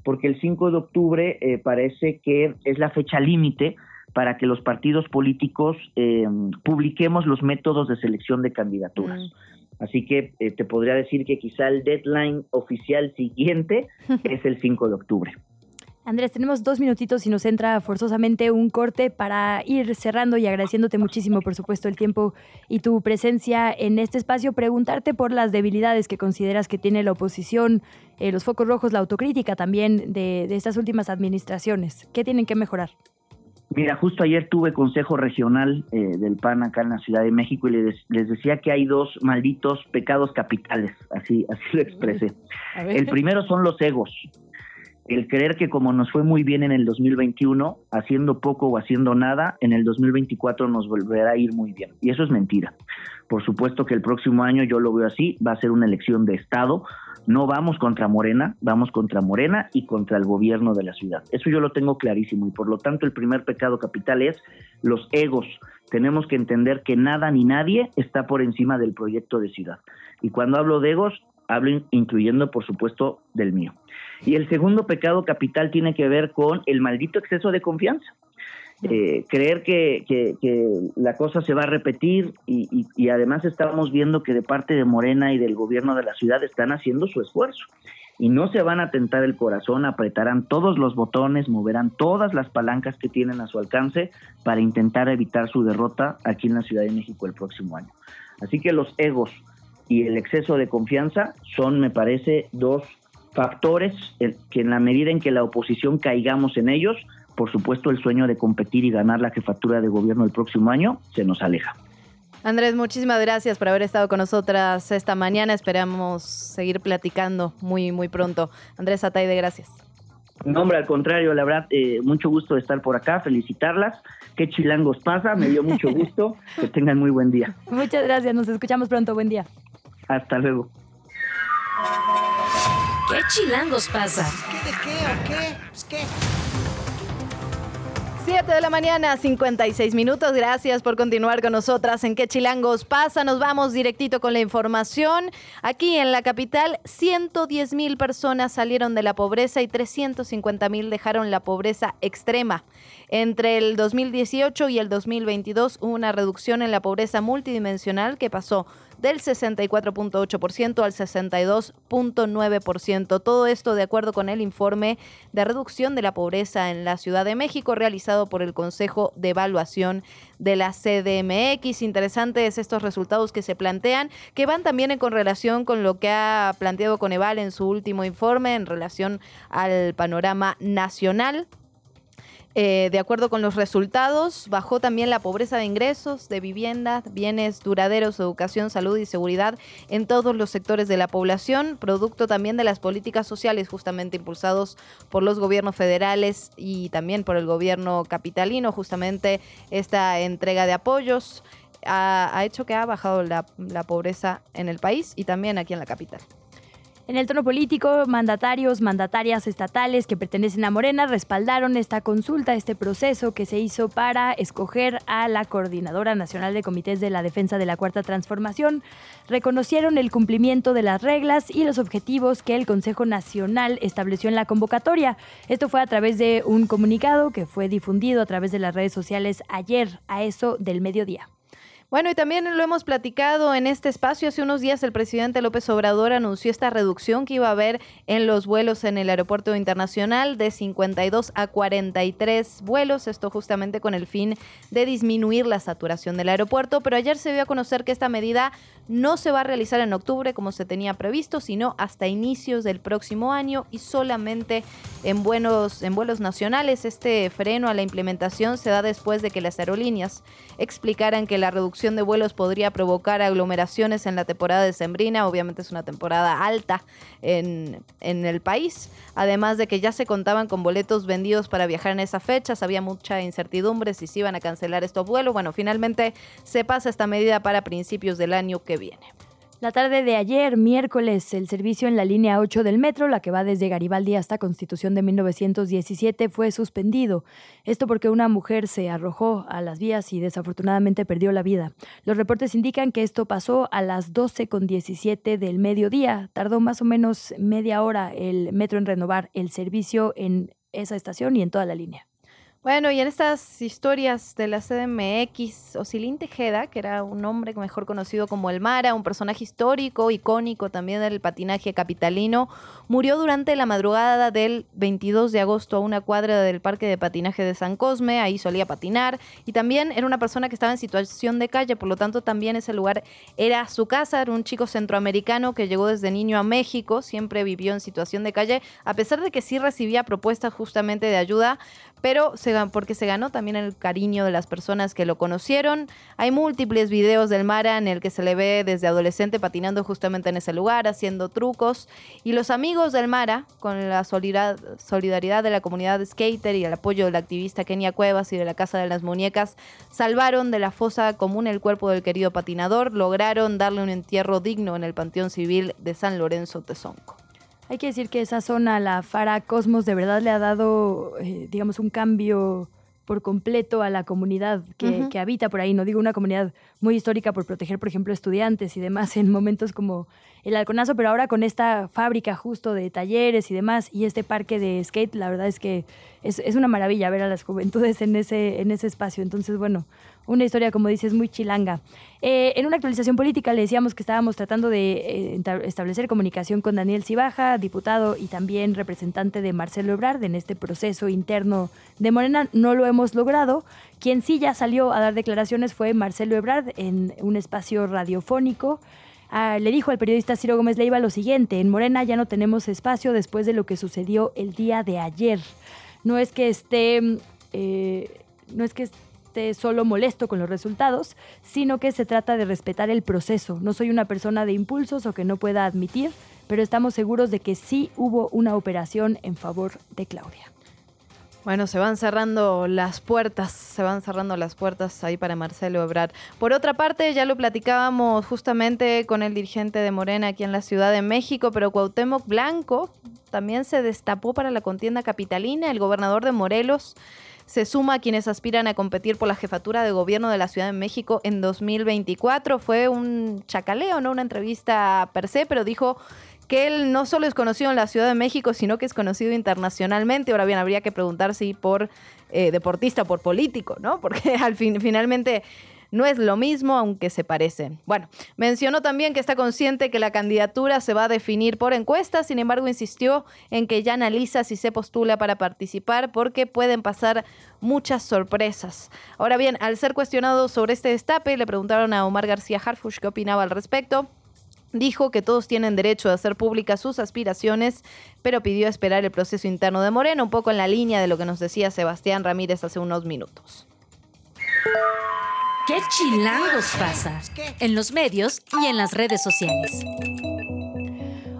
porque el 5 de octubre eh, parece que es la fecha límite para que los partidos políticos eh, publiquemos los métodos de selección de candidaturas. Mm. Así que eh, te podría decir que quizá el deadline oficial siguiente es el 5 de octubre. Andrés, tenemos dos minutitos y nos entra forzosamente un corte para ir cerrando y agradeciéndote muchísimo, por supuesto, el tiempo y tu presencia en este espacio. Preguntarte por las debilidades que consideras que tiene la oposición, eh, los focos rojos, la autocrítica también de, de estas últimas administraciones. ¿Qué tienen que mejorar? Mira, justo ayer tuve consejo regional eh, del PAN acá en la Ciudad de México y les, les, decía que hay dos malditos pecados capitales, así, así lo expresé. El primero son los egos, el creer que como nos fue muy bien en el 2021, haciendo poco o haciendo nada, en el 2024 nos volverá a ir muy bien. Y eso es mentira. Por supuesto que el próximo año yo lo veo así, va a ser una elección de Estado. No vamos contra Morena, vamos contra Morena y contra el gobierno de la ciudad. Eso yo lo tengo clarísimo y por lo tanto el primer pecado capital es los egos. Tenemos que entender que nada ni nadie está por encima del proyecto de ciudad. Y cuando hablo de egos, hablo incluyendo por supuesto del mío. Y el segundo pecado capital tiene que ver con el maldito exceso de confianza. Eh, creer que, la cosa se va a repetir y, y, además estamos viendo que de parte de Morena y del gobierno de la ciudad están haciendo su esfuerzo y no se van a tentar el corazón, apretarán todos los botones, moverán todas las palancas que tienen a su alcance para intentar evitar su derrota aquí en la Ciudad de México el próximo año. Así que los egos y el exceso de confianza son, me parece, dos factores que en la medida en que la oposición caigamos en ellos, por supuesto el sueño de competir y ganar la jefatura de gobierno el próximo año se nos aleja. Andrés, muchísimas gracias por haber estado con nosotras esta mañana. Esperamos seguir platicando muy, muy pronto. Andrés Ataide, gracias. No, hombre, al contrario, la verdad, eh, mucho gusto de estar por acá, felicitarlas. Qué chilangos pasa, me dio mucho gusto. que tengan muy buen día. Muchas gracias, nos escuchamos pronto, buen día. Hasta luego. ¿Qué chilangos pasa? ¿Qué de qué o qué? Pues qué. 7 de la mañana, 56 minutos. Gracias por continuar con nosotras en ¿Qué chilangos pasa? Nos vamos directito con la información. Aquí en la capital, 110 mil personas salieron de la pobreza y 350 mil dejaron la pobreza extrema. Entre el 2018 y el 2022 hubo una reducción en la pobreza multidimensional que pasó del 64.8% al 62.9%. Todo esto de acuerdo con el informe de reducción de la pobreza en la Ciudad de México realizado por el Consejo de Evaluación de la CDMX. Interesantes estos resultados que se plantean, que van también en correlación con lo que ha planteado Coneval en su último informe en relación al panorama nacional. Eh, de acuerdo con los resultados, bajó también la pobreza de ingresos, de vivienda, bienes duraderos, educación, salud y seguridad en todos los sectores de la población, producto también de las políticas sociales justamente impulsados por los gobiernos federales y también por el gobierno capitalino, justamente esta entrega de apoyos ha, hecho que ha bajado la pobreza en el país y también aquí en la capital. En el tono político, mandatarios, mandatarias estatales que pertenecen a Morena respaldaron esta consulta, este proceso que se hizo para escoger a la Coordinadora Nacional de Comités de la Defensa de la Cuarta Transformación. Reconocieron el cumplimiento de las reglas y los objetivos que el Consejo Nacional estableció en la convocatoria. Esto fue a través de un comunicado que fue difundido a través de las redes sociales ayer a eso del mediodía. Bueno, y también lo hemos platicado en este espacio. Hace unos días el presidente López Obrador anunció esta reducción que iba a haber en los vuelos en el aeropuerto internacional de 52 a 43 vuelos. Esto justamente con el fin de disminuir la saturación del aeropuerto. Pero ayer se dio a conocer que esta medida no se va a realizar en octubre como se tenía previsto, sino hasta inicios del próximo año y solamente en, buenos, en vuelos nacionales. Este freno a la implementación se da después de que las aerolíneas explicaran que la reducción de vuelos podría provocar aglomeraciones en la temporada de Sembrina. Obviamente es una temporada alta en, en el país. Además de que ya se contaban con boletos vendidos para viajar en esa fecha, había mucha incertidumbre si se iban a cancelar estos vuelos. Bueno, finalmente se pasa esta medida para principios del año que viene. La tarde de ayer, miércoles, el servicio en la línea 8 del metro, la que va desde Garibaldi hasta Constitución de 1917, fue suspendido. Esto porque una mujer se arrojó a las vías y desafortunadamente perdió la vida. Los reportes indican que esto pasó a las 12.17 del mediodía. Tardó más o menos media hora el metro en renovar el servicio en esa estación y en toda la línea. Bueno, y en estas historias de la CDMX, Osilín Tejeda, que era un hombre mejor conocido como El Mara, un personaje histórico, icónico también del patinaje capitalino, murió durante la madrugada del 22 de agosto a una cuadra del parque de patinaje de San Cosme, ahí solía patinar, y también era una persona que estaba en situación de calle, por lo tanto también ese lugar era su casa, era un chico centroamericano que llegó desde niño a México, siempre vivió en situación de calle, a pesar de que sí recibía propuestas justamente de ayuda, pero porque se ganó también el cariño de las personas que lo conocieron. Hay múltiples videos del Mara en el que se le ve desde adolescente patinando justamente en ese lugar, haciendo trucos. Y los amigos del Mara, con la solidaridad de la comunidad skater y el apoyo del activista Kenia Cuevas y de la Casa de las Muñecas, salvaron de la fosa común el cuerpo del querido patinador, lograron darle un entierro digno en el Panteón Civil de San Lorenzo Tezonco. Hay que decir que esa zona, la Fara Cosmos, de verdad le ha dado, eh, digamos, un cambio por completo a la comunidad que, que, habita por ahí. No digo una comunidad muy histórica por proteger, por ejemplo, estudiantes y demás en momentos como el halconazo, pero ahora con esta fábrica justo de talleres y demás y este parque de skate, la verdad es que es, es una maravilla ver a las juventudes en ese, en ese espacio. Entonces, bueno, una historia, como dices, muy chilanga. Eh, en una actualización política le decíamos que estábamos tratando de eh, establecer comunicación con Daniel Cibaja, diputado y también representante de Marcelo Ebrard en este proceso interno de Morena. No lo hemos logrado. Quien sí ya salió a dar declaraciones fue Marcelo Ebrard en un espacio radiofónico. Ah, le dijo al periodista Ciro Gómez Leiva lo siguiente, en Morena ya no tenemos espacio después de lo que sucedió el día de ayer. No es que esté... Eh, no es que solo molesto con los resultados, sino que se trata de respetar el proceso. No soy una persona de impulsos o que no pueda admitir, pero estamos seguros de que sí hubo una operación en favor de Claudia. Bueno, se van cerrando las puertas, se van cerrando las puertas ahí para Marcelo Ebrard. Por otra parte, ya lo platicábamos justamente con el dirigente de Morena aquí en la Ciudad de México, pero Cuauhtémoc Blanco también se destapó para la contienda capitalina, el gobernador de Morelos se suma a quienes aspiran a competir por la jefatura de gobierno de la Ciudad de México en 2024. Fue un chacaleo, no una entrevista per se, pero dijo que él no solo es conocido en la Ciudad de México, sino que es conocido internacionalmente. Ahora bien, habría que preguntar si por eh, deportista, por político, ¿no? Porque al fin, finalmente no es lo mismo, aunque se parecen. Bueno, mencionó también que está consciente que la candidatura se va a definir por encuesta, sin embargo insistió en que ya analiza si se postula para participar porque pueden pasar muchas sorpresas. Ahora bien, al ser cuestionado sobre este destape, le preguntaron a Omar García Harfush qué opinaba al respecto. Dijo que todos tienen derecho a hacer públicas sus aspiraciones, pero pidió esperar el proceso interno de Moreno, un poco en la línea de lo que nos decía Sebastián Ramírez hace unos minutos. ¿Qué chilangos pasa? En los medios y en las redes sociales.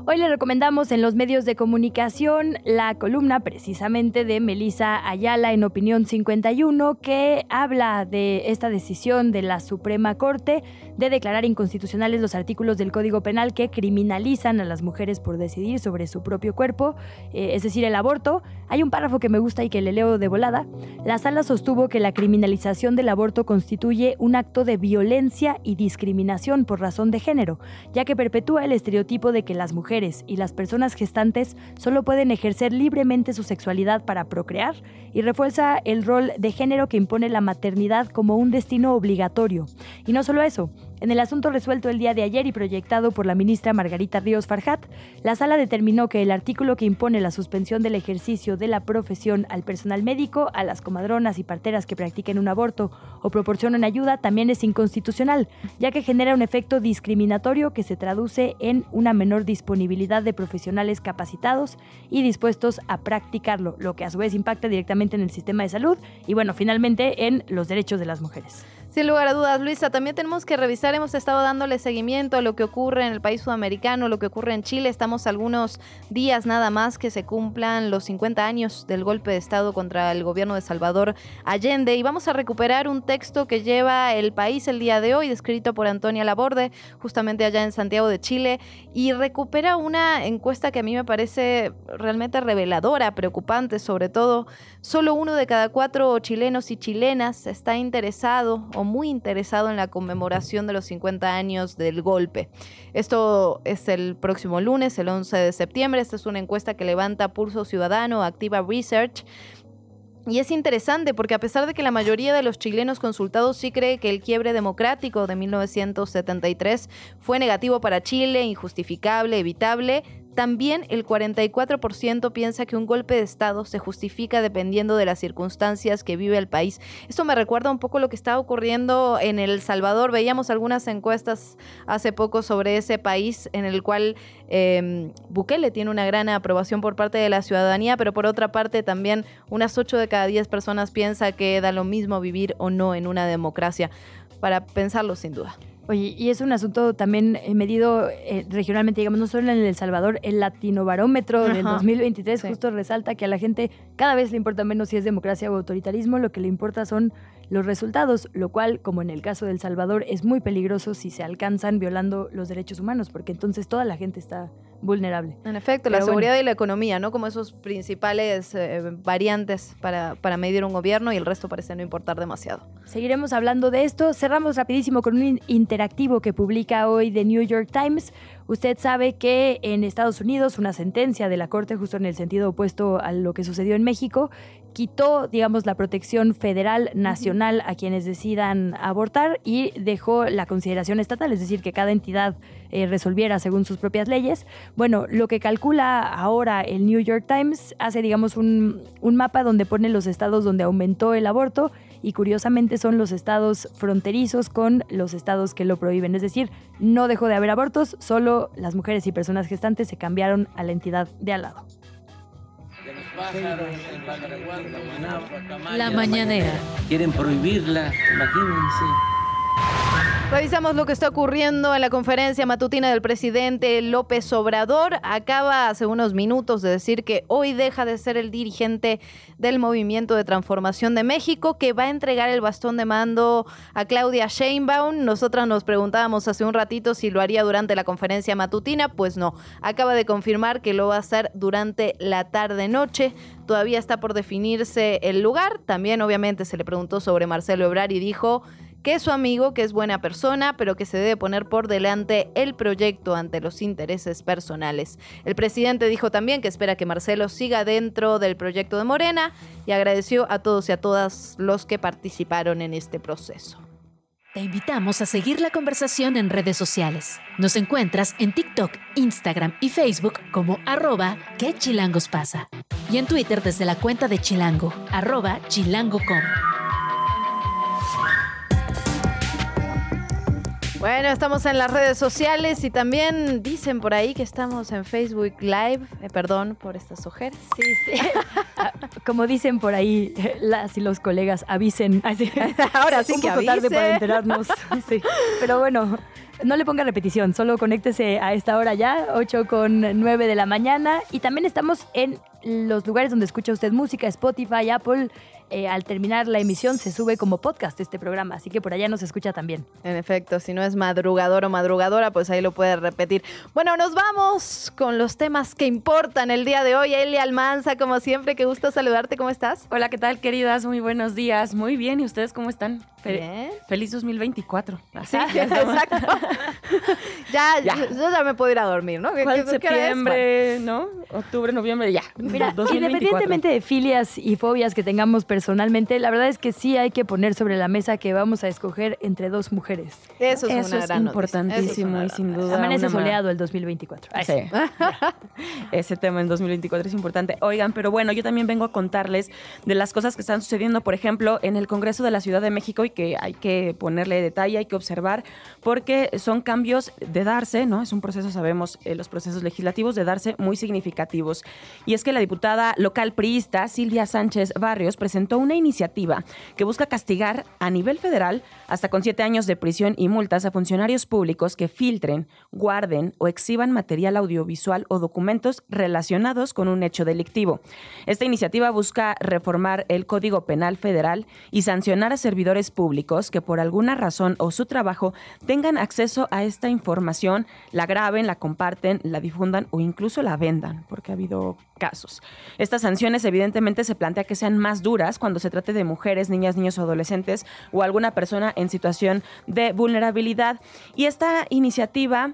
Hoy le recomendamos en los medios de comunicación la columna precisamente de Melisa Ayala en Opinión 51 que habla de esta decisión de la Suprema Corte de declarar inconstitucionales los artículos del Código Penal que criminalizan a las mujeres por decidir sobre su propio cuerpo, eh, es decir, el aborto. Hay un párrafo que me gusta y que le leo de volada. La sala sostuvo que la criminalización del aborto constituye un acto de violencia y discriminación por razón de género, ya que perpetúa el estereotipo de que las mujeres y las personas gestantes solo pueden ejercer libremente su sexualidad para procrear y refuerza el rol de género que impone la maternidad como un destino obligatorio. Y no solo eso, en el asunto resuelto el día de ayer y proyectado por la ministra Margarita Ríos Farjat, la sala determinó que el artículo que impone la suspensión del ejercicio de la profesión al personal médico, a las comadronas y parteras que practiquen un aborto o proporcionen ayuda también es inconstitucional, ya que genera un efecto discriminatorio que se traduce en una menor disponibilidad de profesionales capacitados y dispuestos a practicarlo, lo que a su vez impacta directamente en el sistema de salud y bueno, finalmente en los derechos de las mujeres. Sin lugar a dudas, Luisa, también tenemos que revisar, hemos estado dándole seguimiento a lo que ocurre en el país sudamericano, lo que ocurre en Chile. Estamos algunos días nada más que se cumplan los 50 años del golpe de Estado contra el gobierno de Salvador Allende y vamos a recuperar un texto que lleva el país el día de hoy, descrito por Antonia Laborde, justamente allá en Santiago de Chile, y recupera una encuesta que a mí me parece realmente reveladora, preocupante sobre todo. Solo uno de cada cuatro chilenos y chilenas está interesado o muy interesado en la conmemoración de los 50 años del golpe. Esto es el próximo lunes, el 11 de septiembre. Esta es una encuesta que levanta Pulso Ciudadano, Activa Research. Y es interesante porque a pesar de que la mayoría de los chilenos consultados sí cree que el quiebre democrático de 1973 fue negativo para Chile, injustificable, evitable, también el 44% piensa que un golpe de Estado se justifica dependiendo de las circunstancias que vive el país. Esto me recuerda un poco lo que está ocurriendo en El Salvador. Veíamos algunas encuestas hace poco sobre ese país en el cual eh, Bukele tiene una gran aprobación por parte de la ciudadanía, pero por otra parte también unas 8 de cada 10 personas piensa que da lo mismo vivir o no en una democracia. Para pensarlo sin duda. Oye, y es un asunto también eh, medido eh, regionalmente, digamos, no solo en El Salvador, el Latinobarómetro del Ajá. 2023 Sí. justo resalta que a la gente cada vez le importa menos si es democracia o autoritarismo, lo que le importa son los resultados, lo cual, como en el caso de El Salvador, es muy peligroso si se alcanzan violando los derechos humanos, porque entonces toda la gente está vulnerable. En efecto, la seguridad bueno. y la economía, ¿no? Como esos principales eh, variantes para, para medir un gobierno y el resto parece no importar demasiado. Seguiremos hablando de esto. Cerramos rapidísimo con un in- interactivo que publica hoy The New York Times. Usted sabe que en Estados Unidos una sentencia de la Corte, justo en el sentido opuesto a lo que sucedió en México, quitó, digamos, la protección federal nacional a quienes decidan abortar y dejó la consideración estatal, es decir, que cada entidad eh, resolviera según sus propias leyes. Bueno, lo que calcula ahora el New York Times hace, digamos, un, un mapa donde pone los estados donde aumentó el aborto y curiosamente son los estados fronterizos con los estados que lo prohíben. Es decir, no dejó de haber abortos, solo las mujeres y personas gestantes se cambiaron a la entidad de al lado. La mañanera. Quieren prohibirla, imagínense. Revisamos lo que está ocurriendo en la conferencia matutina del presidente López Obrador. Acaba hace unos minutos de decir que hoy deja de ser el dirigente del Movimiento de Transformación de México, que va a entregar el bastón de mando a Claudia Sheinbaum. Nosotras nos preguntábamos hace un ratito si lo haría durante la conferencia matutina. Pues no, acaba de confirmar que lo va a hacer durante la tarde-noche. Todavía está por definirse el lugar. También obviamente se le preguntó sobre Marcelo Ebrard y dijo que es su amigo, que es buena persona, pero que se debe poner por delante el proyecto ante los intereses personales. El presidente dijo también que espera que Marcelo siga dentro del proyecto de Morena y agradeció a todos y a todas los que participaron en este proceso. Te invitamos a seguir la conversación en redes sociales. Nos encuentras en TikTok, Instagram y Facebook como arroba que pasa. Y en Twitter desde la cuenta de Chilango, arroba chilango.com. Bueno, estamos en las redes sociales y también dicen por ahí que estamos en Facebook Live. Eh, perdón por estas ojeras. Sí, sí. Ah, Como dicen por ahí las y los colegas, avisen. Así. Ahora sí Un que poco tarde para enterarnos. Sí. Pero bueno, no le ponga repetición, solo conéctese a esta hora ya, 8 con 9 de la mañana. Y también estamos en los lugares donde escucha usted música, Spotify, Apple. Eh, al terminar la emisión se sube como podcast este programa, así que por allá nos escucha también. En efecto, si no es madrugador o madrugadora, pues ahí lo puede repetir. Bueno, nos vamos con los temas que importan el día de hoy. Elia Almanza, como siempre, qué gusto saludarte. ¿Cómo estás? Hola, ¿qué tal, queridas? Muy buenos días. Muy bien. ¿Y ustedes cómo están? Fe- Bien. Feliz 2024. Sí, ya estamos. exacto. ya, Ya. Yo, yo ya me puedo ir a dormir, ¿no? ¿Qué- ¿Cuál qué- septiembre, no? Octubre, noviembre, ya. Mira, 2024. independientemente de filias y fobias que tengamos personalmente, la verdad es que sí hay que poner sobre la mesa que vamos a escoger entre dos mujeres. Eso es Eso una es gran importantísimo Eso es una y sin duda. Amanece una soleado el 2024. Ay, Sí. Ese tema en 2024 es importante. Oigan, pero bueno, yo también vengo a contarles de las cosas que están sucediendo, por ejemplo, en el Congreso de la Ciudad de México y que hay que ponerle detalle, hay que observar, porque son cambios de darse, ¿no? Es un proceso, sabemos, eh, los procesos legislativos de darse muy significativos. Y es que la diputada local priista Silvia Sánchez Barrios presentó una iniciativa que busca castigar a nivel federal hasta con siete años de prisión y multas a funcionarios públicos que filtren, guarden o exhiban material audiovisual o documentos relacionados con un hecho delictivo. Esta iniciativa busca reformar el Código Penal Federal y sancionar a servidores públicos que por alguna razón o su trabajo tengan acceso a esta información, la graben, la comparten, la difundan o incluso la vendan, porque ha habido casos. Estas sanciones evidentemente se plantea que sean más duras cuando se trate de mujeres, niñas, niños o adolescentes o alguna persona en situación de vulnerabilidad. Y esta iniciativa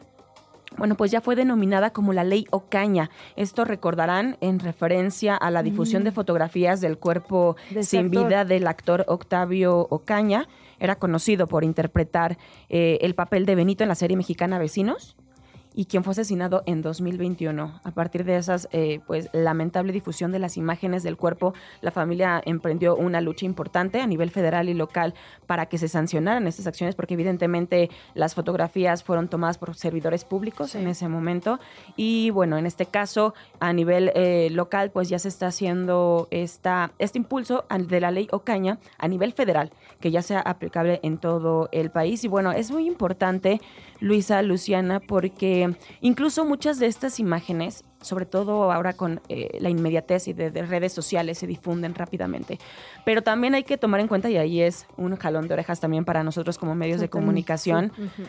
bueno, pues ya fue denominada como la ley Ocaña. Esto recordarán en referencia a la difusión Mm. de fotografías del cuerpo De este sin actor. vida del actor Octavio Ocaña. Era conocido por interpretar eh, el papel de Benito en la serie mexicana Vecinos. Y quien fue asesinado en 2021. A partir de esas, eh, pues, lamentable difusión de las imágenes del cuerpo, la familia emprendió una lucha importante a nivel federal y local para que se sancionaran estas acciones, porque evidentemente las fotografías fueron tomadas por servidores públicos en ese momento. Y bueno, en este caso, a nivel eh, local, pues ya se está haciendo esta, este impulso de la ley Ocaña a nivel federal, que ya sea aplicable en todo el país. Y bueno, es muy importante, Luisa, Luciana, porque incluso muchas de estas imágenes, sobre todo ahora con eh, la inmediatez y de, de redes sociales, se difunden rápidamente. Pero también hay que tomar en cuenta, y ahí es un jalón de orejas también para nosotros como medios de comunicación, sí.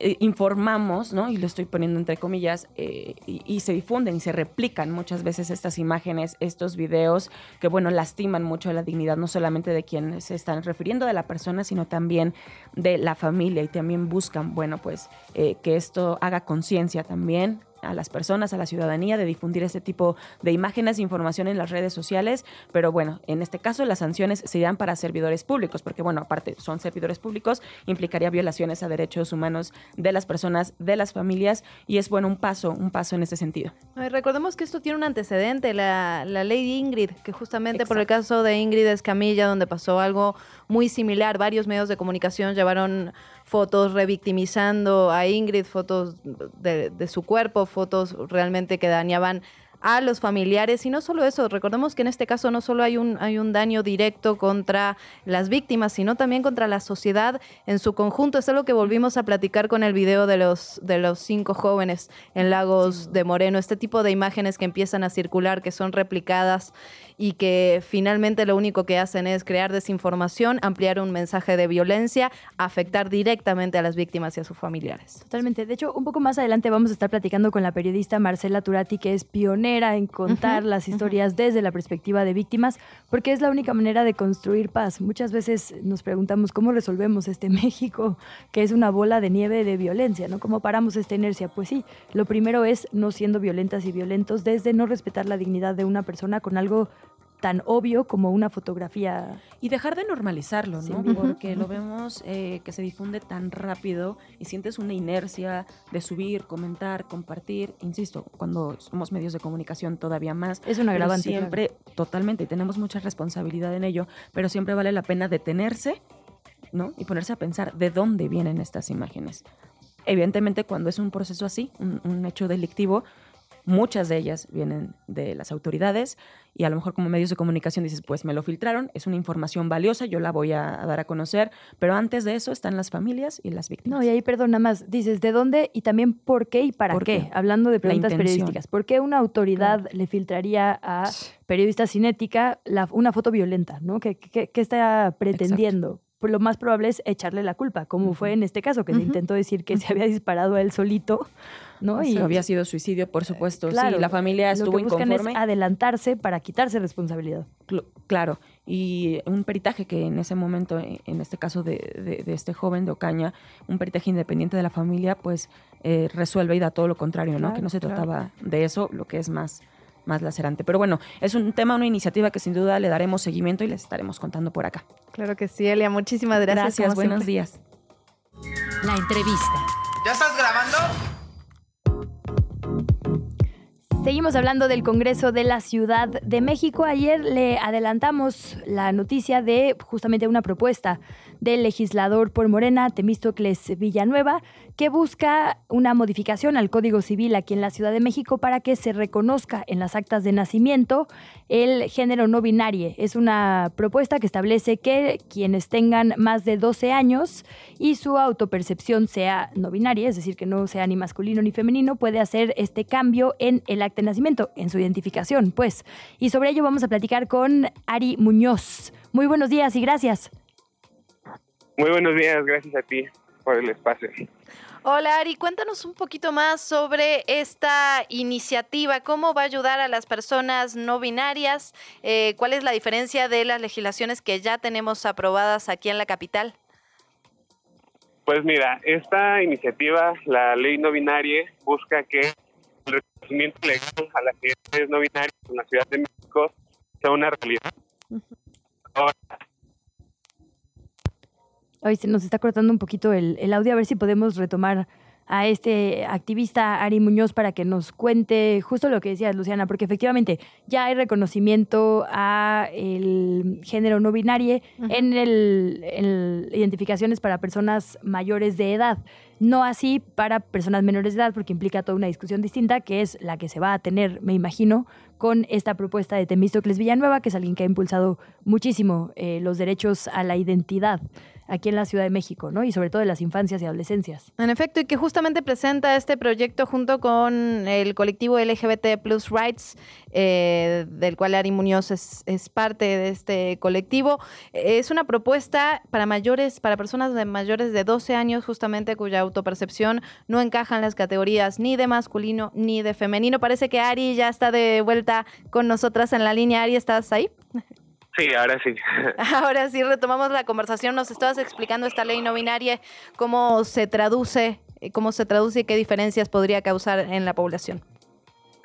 Eh, informamos, ¿no? Y lo estoy poniendo entre comillas, eh, y, y se difunden y se replican muchas veces estas imágenes, estos videos, que bueno, lastiman mucho la dignidad, no solamente de quienes se están refiriendo de la persona, sino también de la familia y también buscan, bueno, pues eh, que esto haga conciencia también a las personas, a la ciudadanía, de difundir este tipo de imágenes e información en las redes sociales. Pero bueno, en este caso las sanciones se dan para servidores públicos, porque bueno, aparte son servidores públicos, implicaría violaciones a derechos humanos de las personas, de las familias, y es bueno un paso, un paso en ese sentido. Recordemos que esto tiene un antecedente, la, la ley de Ingrid, que justamente por el caso de Ingrid Escamilla, donde pasó algo muy similar, varios medios de comunicación llevaron fotos revictimizando a Ingrid, fotos de, de su cuerpo, fotos realmente que dañaban a los familiares y no solo eso, recordemos que en este caso no solo hay un, hay un daño directo contra las víctimas, sino también contra la sociedad en su conjunto. Es algo que volvimos a platicar con el video de los, de los cinco jóvenes en Lagos de Moreno, este tipo de imágenes que empiezan a circular, que son replicadas y que finalmente lo único que hacen es crear desinformación, ampliar un mensaje de violencia, afectar directamente a las víctimas y a sus familiares. Totalmente. De hecho, un poco más adelante vamos a estar platicando con la periodista Marcela Turati, que es pionera en contar las historias desde la perspectiva de víctimas, porque es la única manera de construir paz. Muchas veces nos preguntamos cómo resolvemos este México, que es una bola de nieve de violencia, ¿no? ¿Cómo paramos esta inercia? Pues sí, lo primero es no siendo violentas y violentos desde no respetar la dignidad de una persona con algo tan obvio como una fotografía. Y dejar de normalizarlo, ¿no? Sí. Porque lo vemos eh, que se difunde tan rápido y sientes una inercia de subir, comentar, compartir. Insisto, cuando somos medios de comunicación todavía más. Es un pero agravante, Siempre, totalmente, y tenemos mucha responsabilidad en ello, pero siempre vale la pena detenerse, ¿no? Y ponerse a pensar de dónde vienen estas imágenes. Evidentemente, cuando es un proceso así, un, un hecho delictivo, muchas de ellas vienen de las autoridades y a lo mejor como medios de comunicación dices, pues me lo filtraron, es una información valiosa, yo la voy a, dar a conocer, pero antes de eso están las familias y las víctimas. No, y ahí, perdón, nada más, dices, ¿de dónde y también por qué y para ¿Por qué? qué? Hablando de preguntas periodísticas. ¿Por qué una autoridad le filtraría a periodistas sin ética la- una foto violenta? ¿no? ¿Qué, qué- qué está pretendiendo? Pues lo más probable es echarle la culpa, como fue en este caso, que se Ujú. intentó decir que se había disparado a él solito, ¿no? Eso había sido suicidio, por supuesto. Claro, sí, la familia lo estuvo que buscan inconforme. es adelantarse para quitarse responsabilidad. Cl- Claro, y un peritaje que en ese momento, en este caso de, de- de este joven de Ocaña, un peritaje independiente de la familia, pues eh, resuelve y da todo lo contrario, ¿no? Claro, que no se claro. trataba de eso, lo que es más, más lacerante. Pero bueno, es un tema, una iniciativa que sin duda le daremos seguimiento y les estaremos contando por acá. Claro que sí, Elia, muchísimas gracias. Gracias, buenos siempre. días. La entrevista. ¿Ya estás grabando? Seguimos hablando del Congreso de la Ciudad de México. Ayer le adelantamos la noticia de justamente una propuesta del legislador por Morena, Temístocles Villanueva, que busca una modificación al Código Civil aquí en la Ciudad de México para que se reconozca en las actas de nacimiento el género no binario. Es una propuesta que establece que quienes tengan más de 12 años y su autopercepción sea no binaria, es decir, que no sea ni masculino ni femenino, puede hacer este cambio en el acta de nacimiento, en su identificación, pues. Y sobre ello vamos a platicar con Ari Muñoz. Muy buenos días y gracias. Muy buenos días, gracias a ti por el espacio. Hola Ari, cuéntanos un poquito más sobre esta iniciativa, cómo va a ayudar a las personas no binarias, Eh, cuál es la diferencia de las legislaciones que ya tenemos aprobadas aquí en la capital. Pues mira, esta iniciativa, la ley no binaria, busca que el reconocimiento legal a las identidades no binarias en la Ciudad de México sea una realidad. Hoy se nos está cortando un poquito el, el audio, a ver si podemos retomar a este activista Ari Muñoz para que nos cuente justo lo que decías, Luciana, porque efectivamente ya hay reconocimiento a el género no binario en, el, en identificaciones para personas mayores de edad. No así para personas menores de edad, porque implica toda una discusión distinta, que es la que se va a tener, me imagino, con esta propuesta de Temístocles Villanueva, que es alguien que ha impulsado muchísimo eh, los derechos a la identidad aquí en la Ciudad de México, ¿no? Y sobre todo de las infancias y adolescencias. En efecto, y que justamente presenta este proyecto junto con el colectivo LGBT Plus Rights, eh, del cual Ari Muñoz es, parte de este colectivo. Es una propuesta para mayores, para personas de mayores de 12 años, justamente cuya autopercepción no encaja en las categorías ni de masculino ni de femenino. Parece que Ari ya está de vuelta con nosotras en la línea. Ari, ¿estás ahí? Sí, ahora sí. Ahora sí, retomamos la conversación. Nos estabas explicando esta ley no binaria, cómo se traduce, cómo se traduce y qué diferencias podría causar en la población.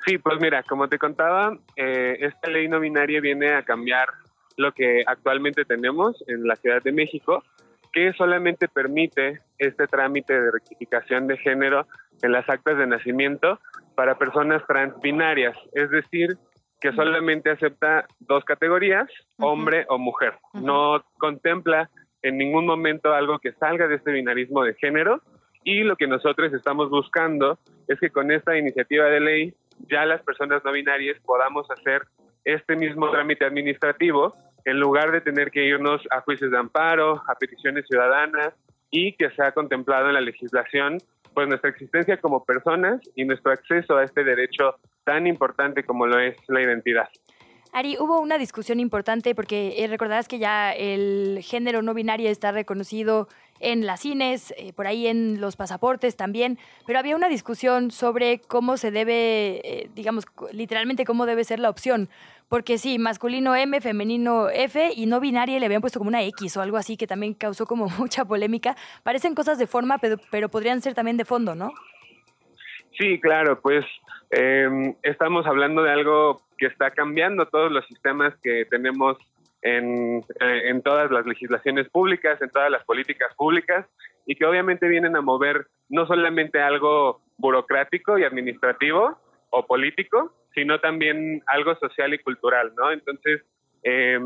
Sí, pues mira, como te contaba, eh, esta ley no binaria viene a cambiar lo que actualmente tenemos en la Ciudad de México, que solamente permite este trámite de rectificación de género en las actas de nacimiento para personas transbinarias, es decir, que solamente acepta dos categorías, hombre o mujer. No contempla en ningún momento algo que salga de este binarismo de género y lo que nosotros estamos buscando es que con esta iniciativa de ley ya las personas no binarias podamos hacer este mismo trámite administrativo en lugar de tener que irnos a juicios de amparo, a peticiones ciudadanas y que sea contemplado en la legislación pues nuestra existencia como personas y nuestro acceso a este derecho tan importante como lo es la identidad. Ari, hubo una discusión importante porque eh, recordarás que ya el género no binario está reconocido en las cines, eh, por ahí en los pasaportes también, pero había una discusión sobre cómo se debe, eh, digamos, literalmente cómo debe ser la opción. Porque sí, masculino M, femenino F y no binaria le habían puesto como una X o algo así que también causó como mucha polémica. Parecen cosas de forma, pero, pero podrían ser también de fondo, ¿no? Sí, claro, pues eh, estamos hablando de algo que está cambiando todos los sistemas que tenemos en, eh, en, todas las legislaciones públicas, en todas las políticas públicas, y que obviamente vienen a mover no solamente algo burocrático y administrativo o político, sino también algo social y cultural, ¿no? Entonces, eh,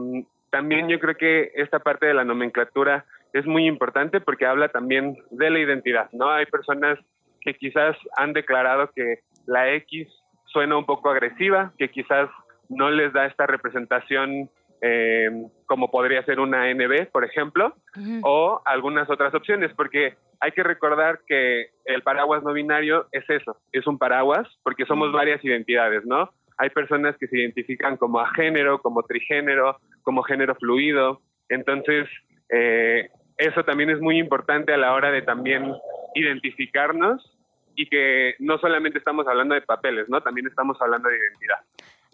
también yo creo que esta parte de la nomenclatura es muy importante porque habla también de la identidad, ¿no? Hay personas que quizás han declarado que la X suena un poco agresiva, que quizás no les da esta representación eh, como podría ser una NB, por ejemplo, o algunas otras opciones, porque hay que recordar que el paraguas no binario es eso, es un paraguas, porque somos varias identidades, ¿no? Hay personas que se identifican como a género, como trigénero, como género fluido, entonces eh, eso también es muy importante a la hora de también identificarnos y que no solamente estamos hablando de papeles, ¿no? También estamos hablando de identidad.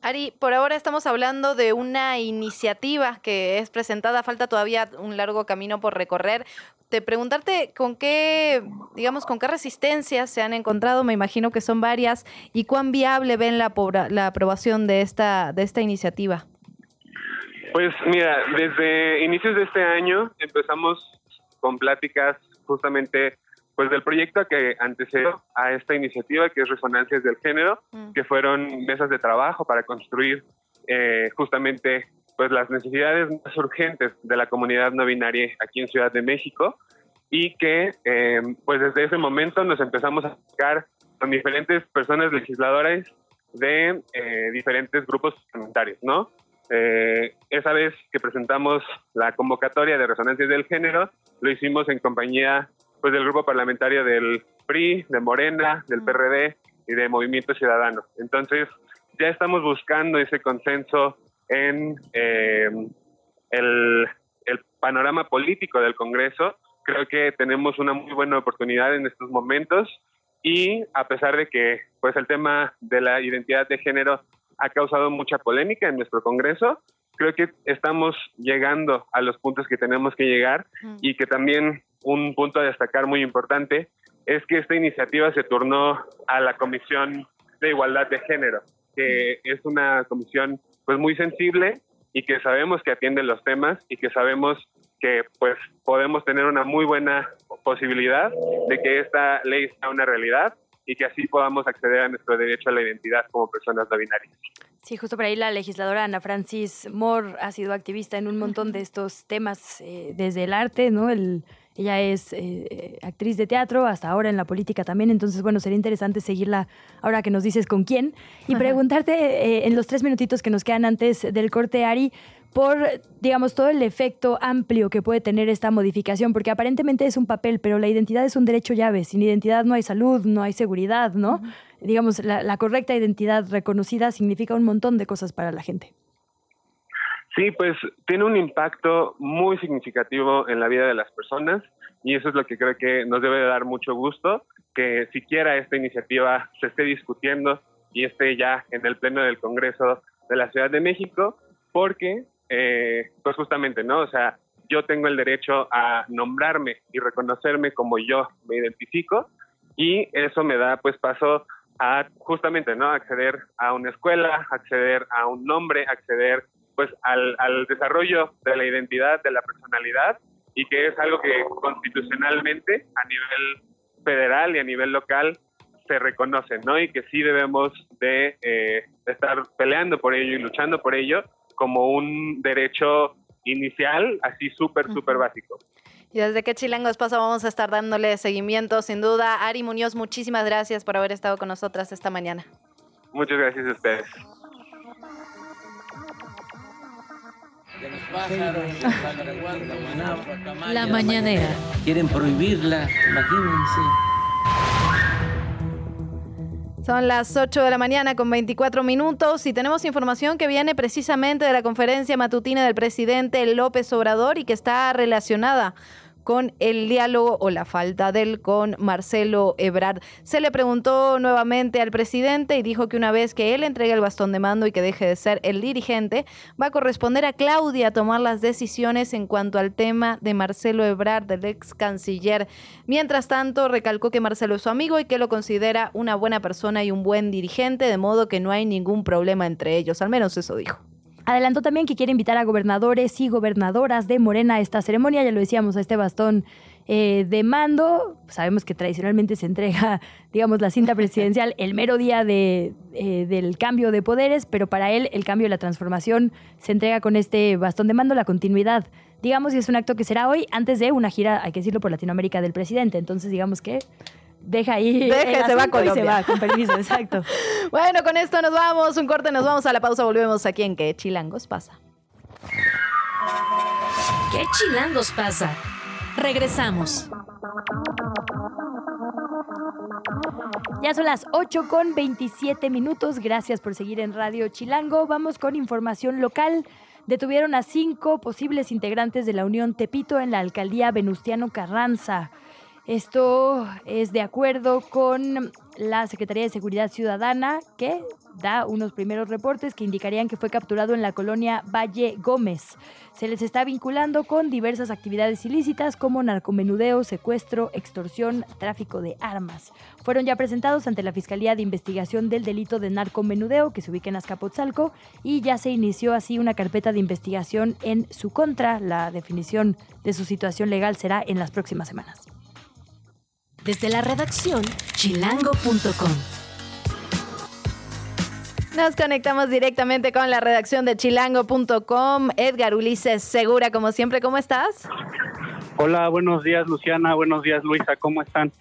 Ari, por ahora estamos hablando de una iniciativa que es presentada, falta todavía un largo camino por recorrer. Te preguntarte con qué, digamos, con qué resistencias se han encontrado, me imagino que son varias, y cuán viable ven la, la aprobación de esta, de esta iniciativa. Pues mira, desde inicios de este año empezamos con pláticas justamente pues del proyecto que antecedió a esta iniciativa que es Resonancias del Género, mm. que fueron mesas de trabajo para construir eh, justamente pues las necesidades más urgentes de la comunidad no binaria aquí en Ciudad de México y que eh, pues desde ese momento nos empezamos a buscar con diferentes personas legisladoras de eh, diferentes grupos parlamentarios, ¿no? esa vez que presentamos la convocatoria de resonancias del género, lo hicimos en compañía pues del grupo parlamentario del PRI, de Morena, del PRD y de Movimiento Ciudadano. Entonces, ya estamos buscando ese consenso en eh, el, el panorama político del Congreso. Creo que tenemos una muy buena oportunidad en estos momentos y a pesar de que pues el tema de la identidad de género ha causado mucha polémica en nuestro Congreso, creo que estamos llegando a los puntos que tenemos que llegar y que también un punto a destacar muy importante es que esta iniciativa se turnó a la Comisión de Igualdad de Género, que es una comisión pues muy sensible y que sabemos que atiende los temas y que sabemos que pues podemos tener una muy buena posibilidad de que esta ley sea una realidad y que así podamos acceder a nuestro derecho a la identidad como personas no binarias. Sí, justo por ahí la legisladora Ana Francis Moore ha sido activista en un montón de estos temas, eh, desde el arte, ¿no? El, ella es eh, actriz de teatro, hasta ahora en la política también, entonces, bueno, sería interesante seguirla ahora que nos dices con quién y preguntarte eh, en los tres minutitos que nos quedan antes del corte, Ari, por, digamos, todo el efecto amplio que puede tener esta modificación, porque aparentemente es un papel, pero la identidad es un derecho llave. Sin identidad no hay salud, no hay seguridad, ¿no? Digamos, la, la correcta identidad reconocida significa un montón de cosas para la gente. Sí, pues tiene un impacto muy significativo en la vida de las personas y eso es lo que creo que nos debe de dar mucho gusto, que siquiera esta iniciativa se esté discutiendo y esté ya en el Pleno del Congreso de la Ciudad de México, porque, eh, pues justamente, ¿no? O sea, yo tengo el derecho a nombrarme y reconocerme como yo me identifico y eso me da pues paso a justamente, ¿no? Acceder a una escuela, acceder a un nombre, acceder pues al, al desarrollo de la identidad, de la personalidad y que es algo que constitucionalmente a nivel federal y a nivel local se reconoce, ¿no? Y que sí debemos de eh, estar peleando por ello y luchando por ello como un derecho inicial, así súper, súper básico. Y desde que Chilangos pasa vamos a estar dándole seguimiento, sin duda. Ari Muñoz, muchísimas gracias por haber estado con nosotras esta mañana. Muchas gracias a ustedes. La mañanera. Quieren prohibirla, imagínense. Son las 8 de la mañana con 24 minutos y tenemos información que viene precisamente de la conferencia matutina del presidente López Obrador y que está relacionada con el diálogo o la falta del con Marcelo Ebrard. Se le preguntó nuevamente al presidente y dijo que una vez que él entregue el bastón de mando y que deje de ser el dirigente, va a corresponder a Claudia tomar las decisiones en cuanto al tema de Marcelo Ebrard, del ex canciller. Mientras tanto, recalcó que Marcelo es su amigo y que lo considera una buena persona y un buen dirigente, de modo que no hay ningún problema entre ellos, al menos eso dijo. Adelantó también que quiere invitar a gobernadores y gobernadoras de Morena a esta ceremonia, ya lo decíamos, a este bastón eh, de mando. Sabemos que tradicionalmente se entrega, digamos, la cinta presidencial el mero día de, eh, del cambio de poderes, pero para él el cambio y la transformación se entrega con este bastón de mando, la continuidad. Digamos, y es un acto que será hoy antes de una gira, hay que decirlo, por Latinoamérica del presidente. Entonces, digamos que deja ahí. Deja, se va y se Colombia. va, con permiso, exacto. Bueno, con esto nos vamos, un corte, nos vamos a la pausa, volvemos aquí en Que Chilangos pasa. ¿Qué chilangos pasa? Regresamos. Ya son las 8 con 27 minutos. Gracias por seguir en Radio Chilango. Vamos con información local. Detuvieron a cinco posibles integrantes de la Unión Tepito en la alcaldía Venustiano Carranza. Esto es de acuerdo con la Secretaría de Seguridad Ciudadana, que da unos primeros reportes que indicarían que fue capturado en la colonia Valle Gómez. Se les está vinculando con diversas actividades ilícitas como narcomenudeo, secuestro, extorsión, tráfico de armas. Fueron ya presentados ante la Fiscalía de Investigación del Delito de Narcomenudeo, que se ubica en Azcapotzalco, y ya se inició así una carpeta de investigación en su contra. La definición de su situación legal será en las próximas semanas. Desde la redacción, chilango.com. Nos conectamos directamente con la redacción de chilango.com. Edgar Ulises Segura, como siempre, ¿cómo estás? Hola, buenos días Luciana, buenos días Luisa, ¿cómo están?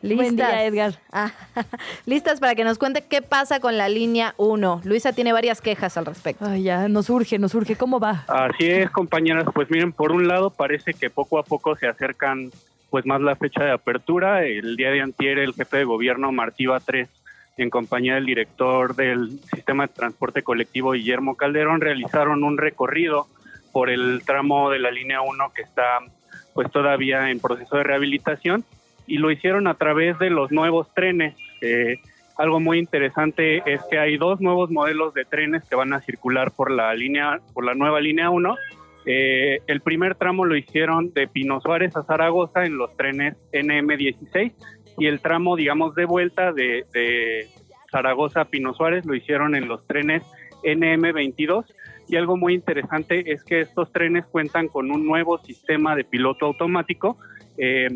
Listas. día, Edgar. Ah, listas para que nos cuente qué pasa con la línea 1. Luisa tiene varias quejas al respecto. Ay, ya, nos urge, nos urge. ¿Cómo va? Así es, compañeras, pues miren, por un lado parece que poco a poco se acercan pues más la fecha de apertura. El día de antier el jefe de gobierno Martí 3 en compañía del director del sistema de transporte colectivo Guillermo Calderón realizaron un recorrido por el tramo de la línea 1 que está pues todavía en proceso de rehabilitación y lo hicieron a través de los nuevos trenes. Eh, algo muy interesante es que hay dos nuevos modelos de trenes que van a circular por la línea, por la nueva línea 1. Eh, el primer tramo lo hicieron de Pino Suárez a Zaragoza en los trenes NM16 y el tramo, digamos, de vuelta de, Zaragoza a Pino Suárez lo hicieron en los trenes NM22 y algo muy interesante es que estos trenes cuentan con un nuevo sistema de piloto automático. Eh,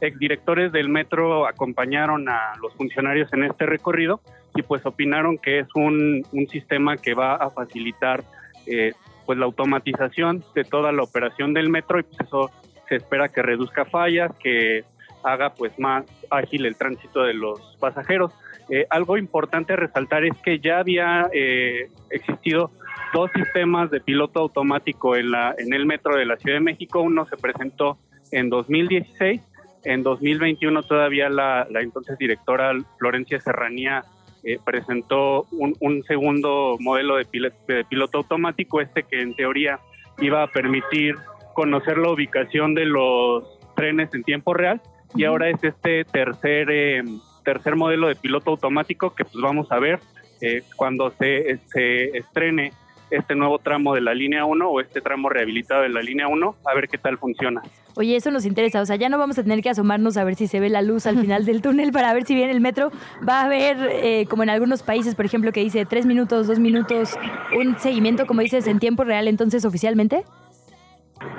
exdirectores del metro acompañaron a los funcionarios en este recorrido y pues opinaron que es un, un sistema que va a facilitar eh, pues la automatización de toda la operación del metro y pues eso se espera que reduzca fallas, que haga pues más ágil el tránsito de los pasajeros. Eh, algo importante resaltar es que ya había eh, existido dos sistemas de piloto automático en, la, en el metro de la Ciudad de México. Uno se presentó en 2016, en 2021 todavía la, la entonces directora Florencia Serranía eh, presentó un, un segundo modelo de, pil- de piloto automático, este que en teoría iba a permitir conocer la ubicación de los trenes en tiempo real y ahora es este tercer eh, tercer modelo de piloto automático que pues vamos a ver eh, cuando se, se estrene este nuevo tramo de la línea 1 o este tramo rehabilitado de la línea 1, a ver qué tal funciona. Oye, eso nos interesa. O sea, ya no vamos a tener que asomarnos a ver si se ve la luz al final del túnel para ver si viene el metro. Va a haber, eh, como en algunos países, por ejemplo, que dice tres minutos, dos minutos, un seguimiento, como dices, en tiempo real, entonces oficialmente.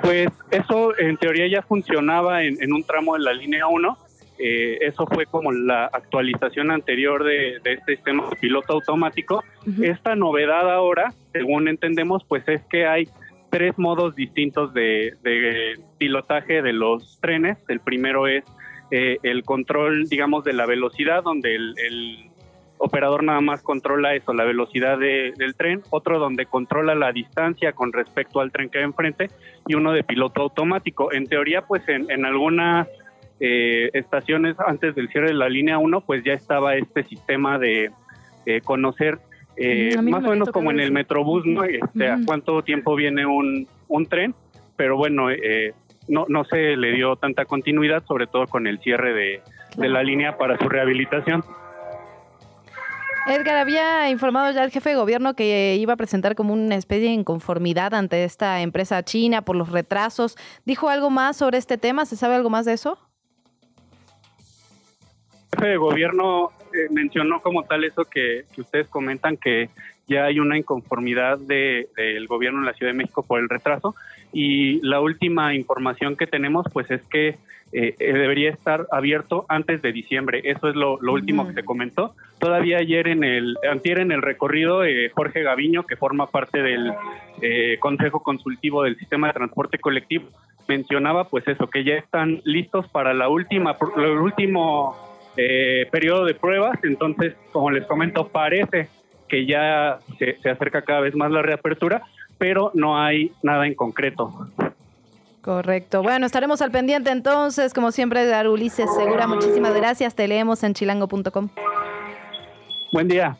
Pues eso en teoría ya funcionaba en, en un tramo de la línea 1. Eh, eso fue como la actualización anterior de, de este sistema de piloto automático. Esta novedad ahora, según entendemos, pues es que hay tres modos distintos de, pilotaje de los trenes. El primero es eh, el control, digamos, de la velocidad, donde el, el operador nada más controla eso, la velocidad de- del tren, otro donde controla la distancia con respecto al tren que va enfrente y uno de piloto automático. En teoría, pues en, en algunas eh, estaciones antes del cierre de la línea 1, pues ya estaba este sistema de eh, conocer eh, Mm, más o menos como en el. Metrobús, ¿no? Este, a cuánto tiempo viene un, un tren, pero bueno, eh, no, no se le dio tanta continuidad, sobre todo con el cierre de, de la línea para su rehabilitación. Edgar, había informado ya el jefe de gobierno que iba a presentar como una especie de inconformidad ante esta empresa china por los retrasos. ¿Dijo algo más sobre este tema? ¿Se sabe algo más de eso? El jefe de gobierno eh, mencionó como tal eso que, que ustedes comentan, que ya hay una inconformidad de- del gobierno en la Ciudad de México por el retraso. Y la última información que tenemos, pues es que eh, eh, debería estar abierto antes de diciembre. Eso es lo, lo último que se comentó. Todavía ayer en el, antier en el recorrido, eh, Jorge Gaviño, que forma parte del eh, Consejo Consultivo del Sistema de Transporte Colectivo, mencionaba pues eso, que ya están listos para la última, el último eh, periodo de pruebas. Entonces, como les comento, parece que ya se, se acerca cada vez más la reapertura, pero no hay nada en concreto. Correcto. Bueno, estaremos al pendiente entonces. Como siempre, Edgar Ulises Segura, muchísimas gracias. Te leemos en chilango.com. Buen día.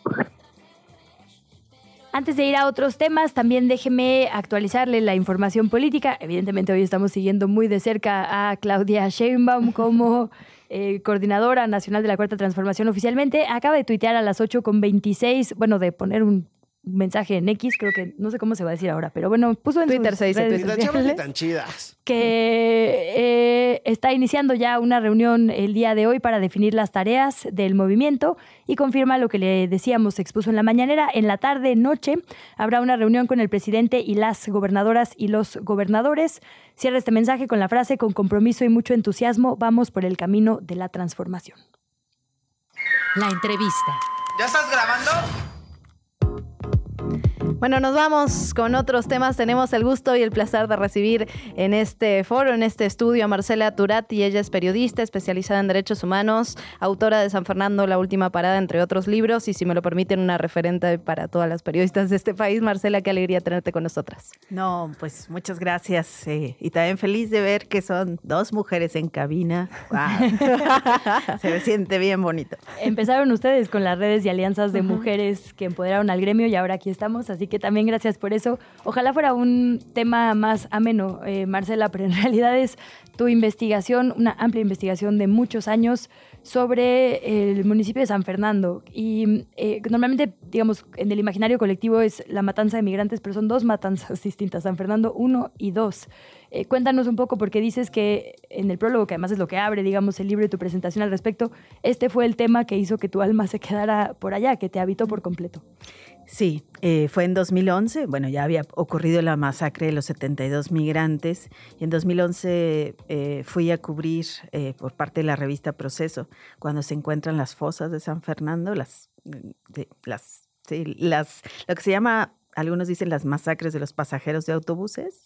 Antes de ir a otros temas, también déjeme actualizarle la información política. Evidentemente hoy estamos siguiendo muy de cerca a Claudia Sheinbaum como eh, coordinadora nacional de la Cuarta Transformación oficialmente. Acaba de tuitear a las 8.26, bueno, de poner un mensaje en X, creo que no sé cómo se va a decir ahora, pero bueno, puso en Twitter sus se dice, redes Twitter. Sociales tan chidas. que eh, está iniciando ya una reunión el día de hoy para definir las tareas del movimiento y confirma lo que le decíamos, se expuso en la mañanera. En la tarde, noche, habrá una reunión con el presidente y las gobernadoras y los gobernadores. Cierra este mensaje con la frase, con compromiso y mucho entusiasmo, vamos por el camino de la transformación. La entrevista. ¿Ya estás grabando? Bueno, nos vamos con otros temas. Tenemos el gusto y el placer de recibir en este foro, en este estudio, a Marcela Turati. Ella es periodista especializada en derechos humanos, autora de San Fernando, La Última Parada, entre otros libros, y si me lo permiten, una referente para todas las periodistas de este país. Marcela, qué alegría tenerte con nosotras. No, pues muchas gracias. eh, y también feliz de ver que son dos mujeres en cabina. Guau. Se me siente bien bonito. Empezaron ustedes con las redes y alianzas de mujeres que empoderaron al gremio y ahora aquí estamos, así que también gracias por eso. Ojalá fuera un tema más ameno, eh, Marcela, pero en realidad es tu investigación, una amplia investigación de muchos años sobre el municipio de San Fernando. Y eh, normalmente, digamos, en el imaginario colectivo es la matanza de migrantes, pero son dos matanzas distintas, San Fernando 1 y 2. Eh, cuéntanos un poco, porque dices que en el prólogo, que además es lo que abre, digamos, el libro y tu presentación al respecto, este fue el tema que hizo que tu alma se quedara por allá, que te habitó por completo. Sí, eh, fue en 2011, bueno, ya había ocurrido la masacre de los 72 migrantes y en 2011 eh, fui a cubrir eh, por parte de la revista Proceso cuando se encuentran las fosas de San Fernando, las, de- las, sí, las, lo que se llama, algunos dicen las masacres de los pasajeros de autobuses.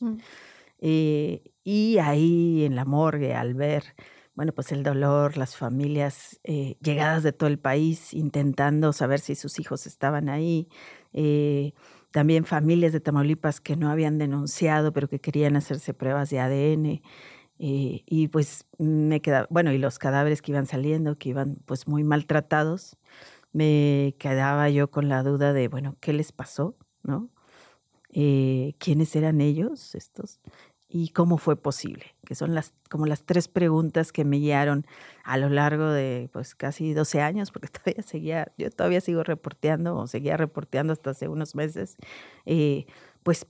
Eh, y ahí en la morgue, al ver, bueno, pues el dolor, las familias eh, llegadas de todo el país intentando saber si sus hijos estaban ahí, eh, también familias de Tamaulipas que no habían denunciado, pero que querían hacerse pruebas de ADN. eh, y pues me quedaba, bueno, y los cadáveres que iban saliendo, que iban pues muy maltratados, me quedaba yo con la duda de, bueno, ¿qué les pasó? ¿No? ¿Quiénes eran ellos estos? ¿Y cómo fue posible? Que son las, como las tres preguntas que me guiaron a lo largo de pues casi 12 años, porque todavía seguía, yo todavía sigo reporteando o seguía reporteando hasta hace unos meses, eh, pues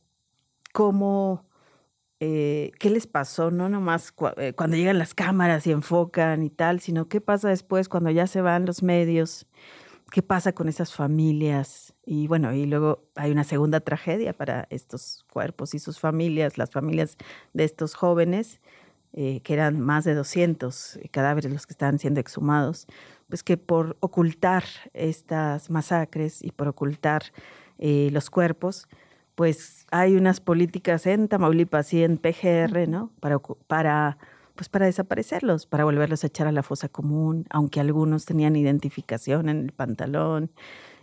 cómo, eh, qué les pasó, no nomás cua- eh, cuando llegan las cámaras y enfocan y tal, sino qué pasa después cuando ya se van los medios, qué pasa con esas familias. Y bueno, y luego hay una segunda tragedia para estos cuerpos y sus familias, las familias de estos jóvenes, eh, que eran más de 200 cadáveres los que estaban siendo exhumados, pues que por ocultar estas masacres y por ocultar eh, los cuerpos, pues hay unas políticas en Tamaulipas y en PGR, ¿no? Para, para, pues para desaparecerlos, para volverlos a echar a la fosa común, aunque algunos tenían identificación en el pantalón,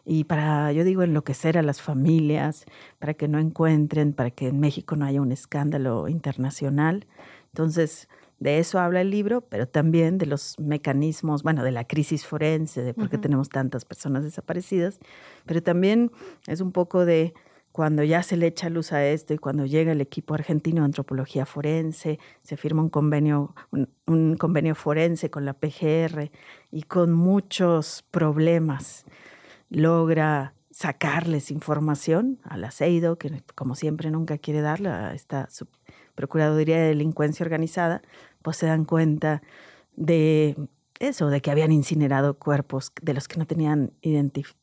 y para, yo digo, enloquecer a las familias, para que no encuentren, para que en México no haya un escándalo internacional. Entonces, de eso habla el libro, pero también de los mecanismos, bueno, de la crisis forense, de por qué tenemos tantas personas desaparecidas, pero también es un poco de cuando ya se le echa luz a esto y cuando llega el equipo argentino de antropología forense, se firma un convenio, un, convenio forense con la PGR y con muchos problemas logra sacarles información a la CEIDO, que como siempre nunca quiere darla a esta Procuraduría de Delincuencia Organizada, pues se dan cuenta de eso, de que habían incinerado cuerpos de los que no tenían identif-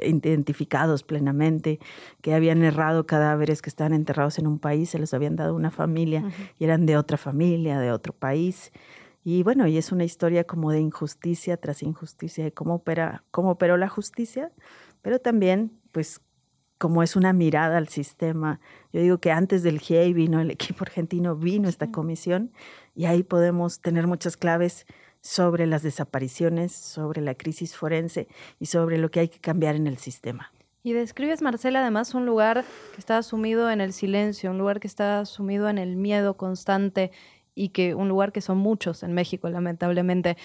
identificados plenamente, que habían errado cadáveres que estaban enterrados en un país, se los habían dado a una familia y eran de otra familia, de otro país. Y bueno, y es una historia como de injusticia tras injusticia, de cómo, opera, cómo operó la justicia, pero también, pues, como es una mirada al sistema. Yo digo que antes del GIEI vino el equipo argentino, vino esta comisión, y ahí podemos tener muchas claves sobre las desapariciones, sobre la crisis forense y sobre lo que hay que cambiar en el sistema. Y describes, Marcela, además un lugar que está sumido en el silencio, un lugar que está sumido en el miedo constante y que un lugar que son muchos en México, lamentablemente.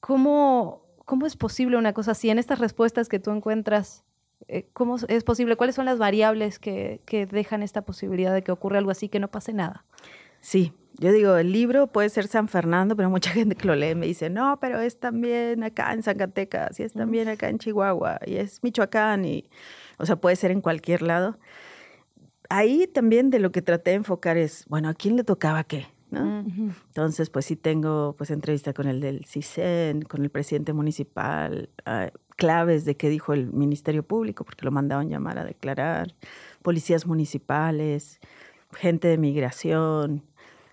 ¿Cómo, cómo es posible una cosa así? En estas respuestas que tú encuentras, eh, ¿cómo es posible? ¿Cuáles son las variables que, que dejan esta posibilidad de que ocurra algo así, que no pase nada? Sí, yo digo, el libro puede ser San Fernando, pero mucha gente que lo lee me dice, no, pero es también acá en Zacatecas, y es también acá en Chihuahua, y es Michoacán, y, o sea, puede ser en cualquier lado. Ahí también de lo que traté de enfocar es, bueno, ¿a quién le tocaba qué? ¿no? Entonces, pues sí tengo pues entrevista con el del CISEN, con el presidente municipal, ah, claves de qué dijo el Ministerio Público, porque lo mandaban llamar a declarar, policías municipales, gente de migración,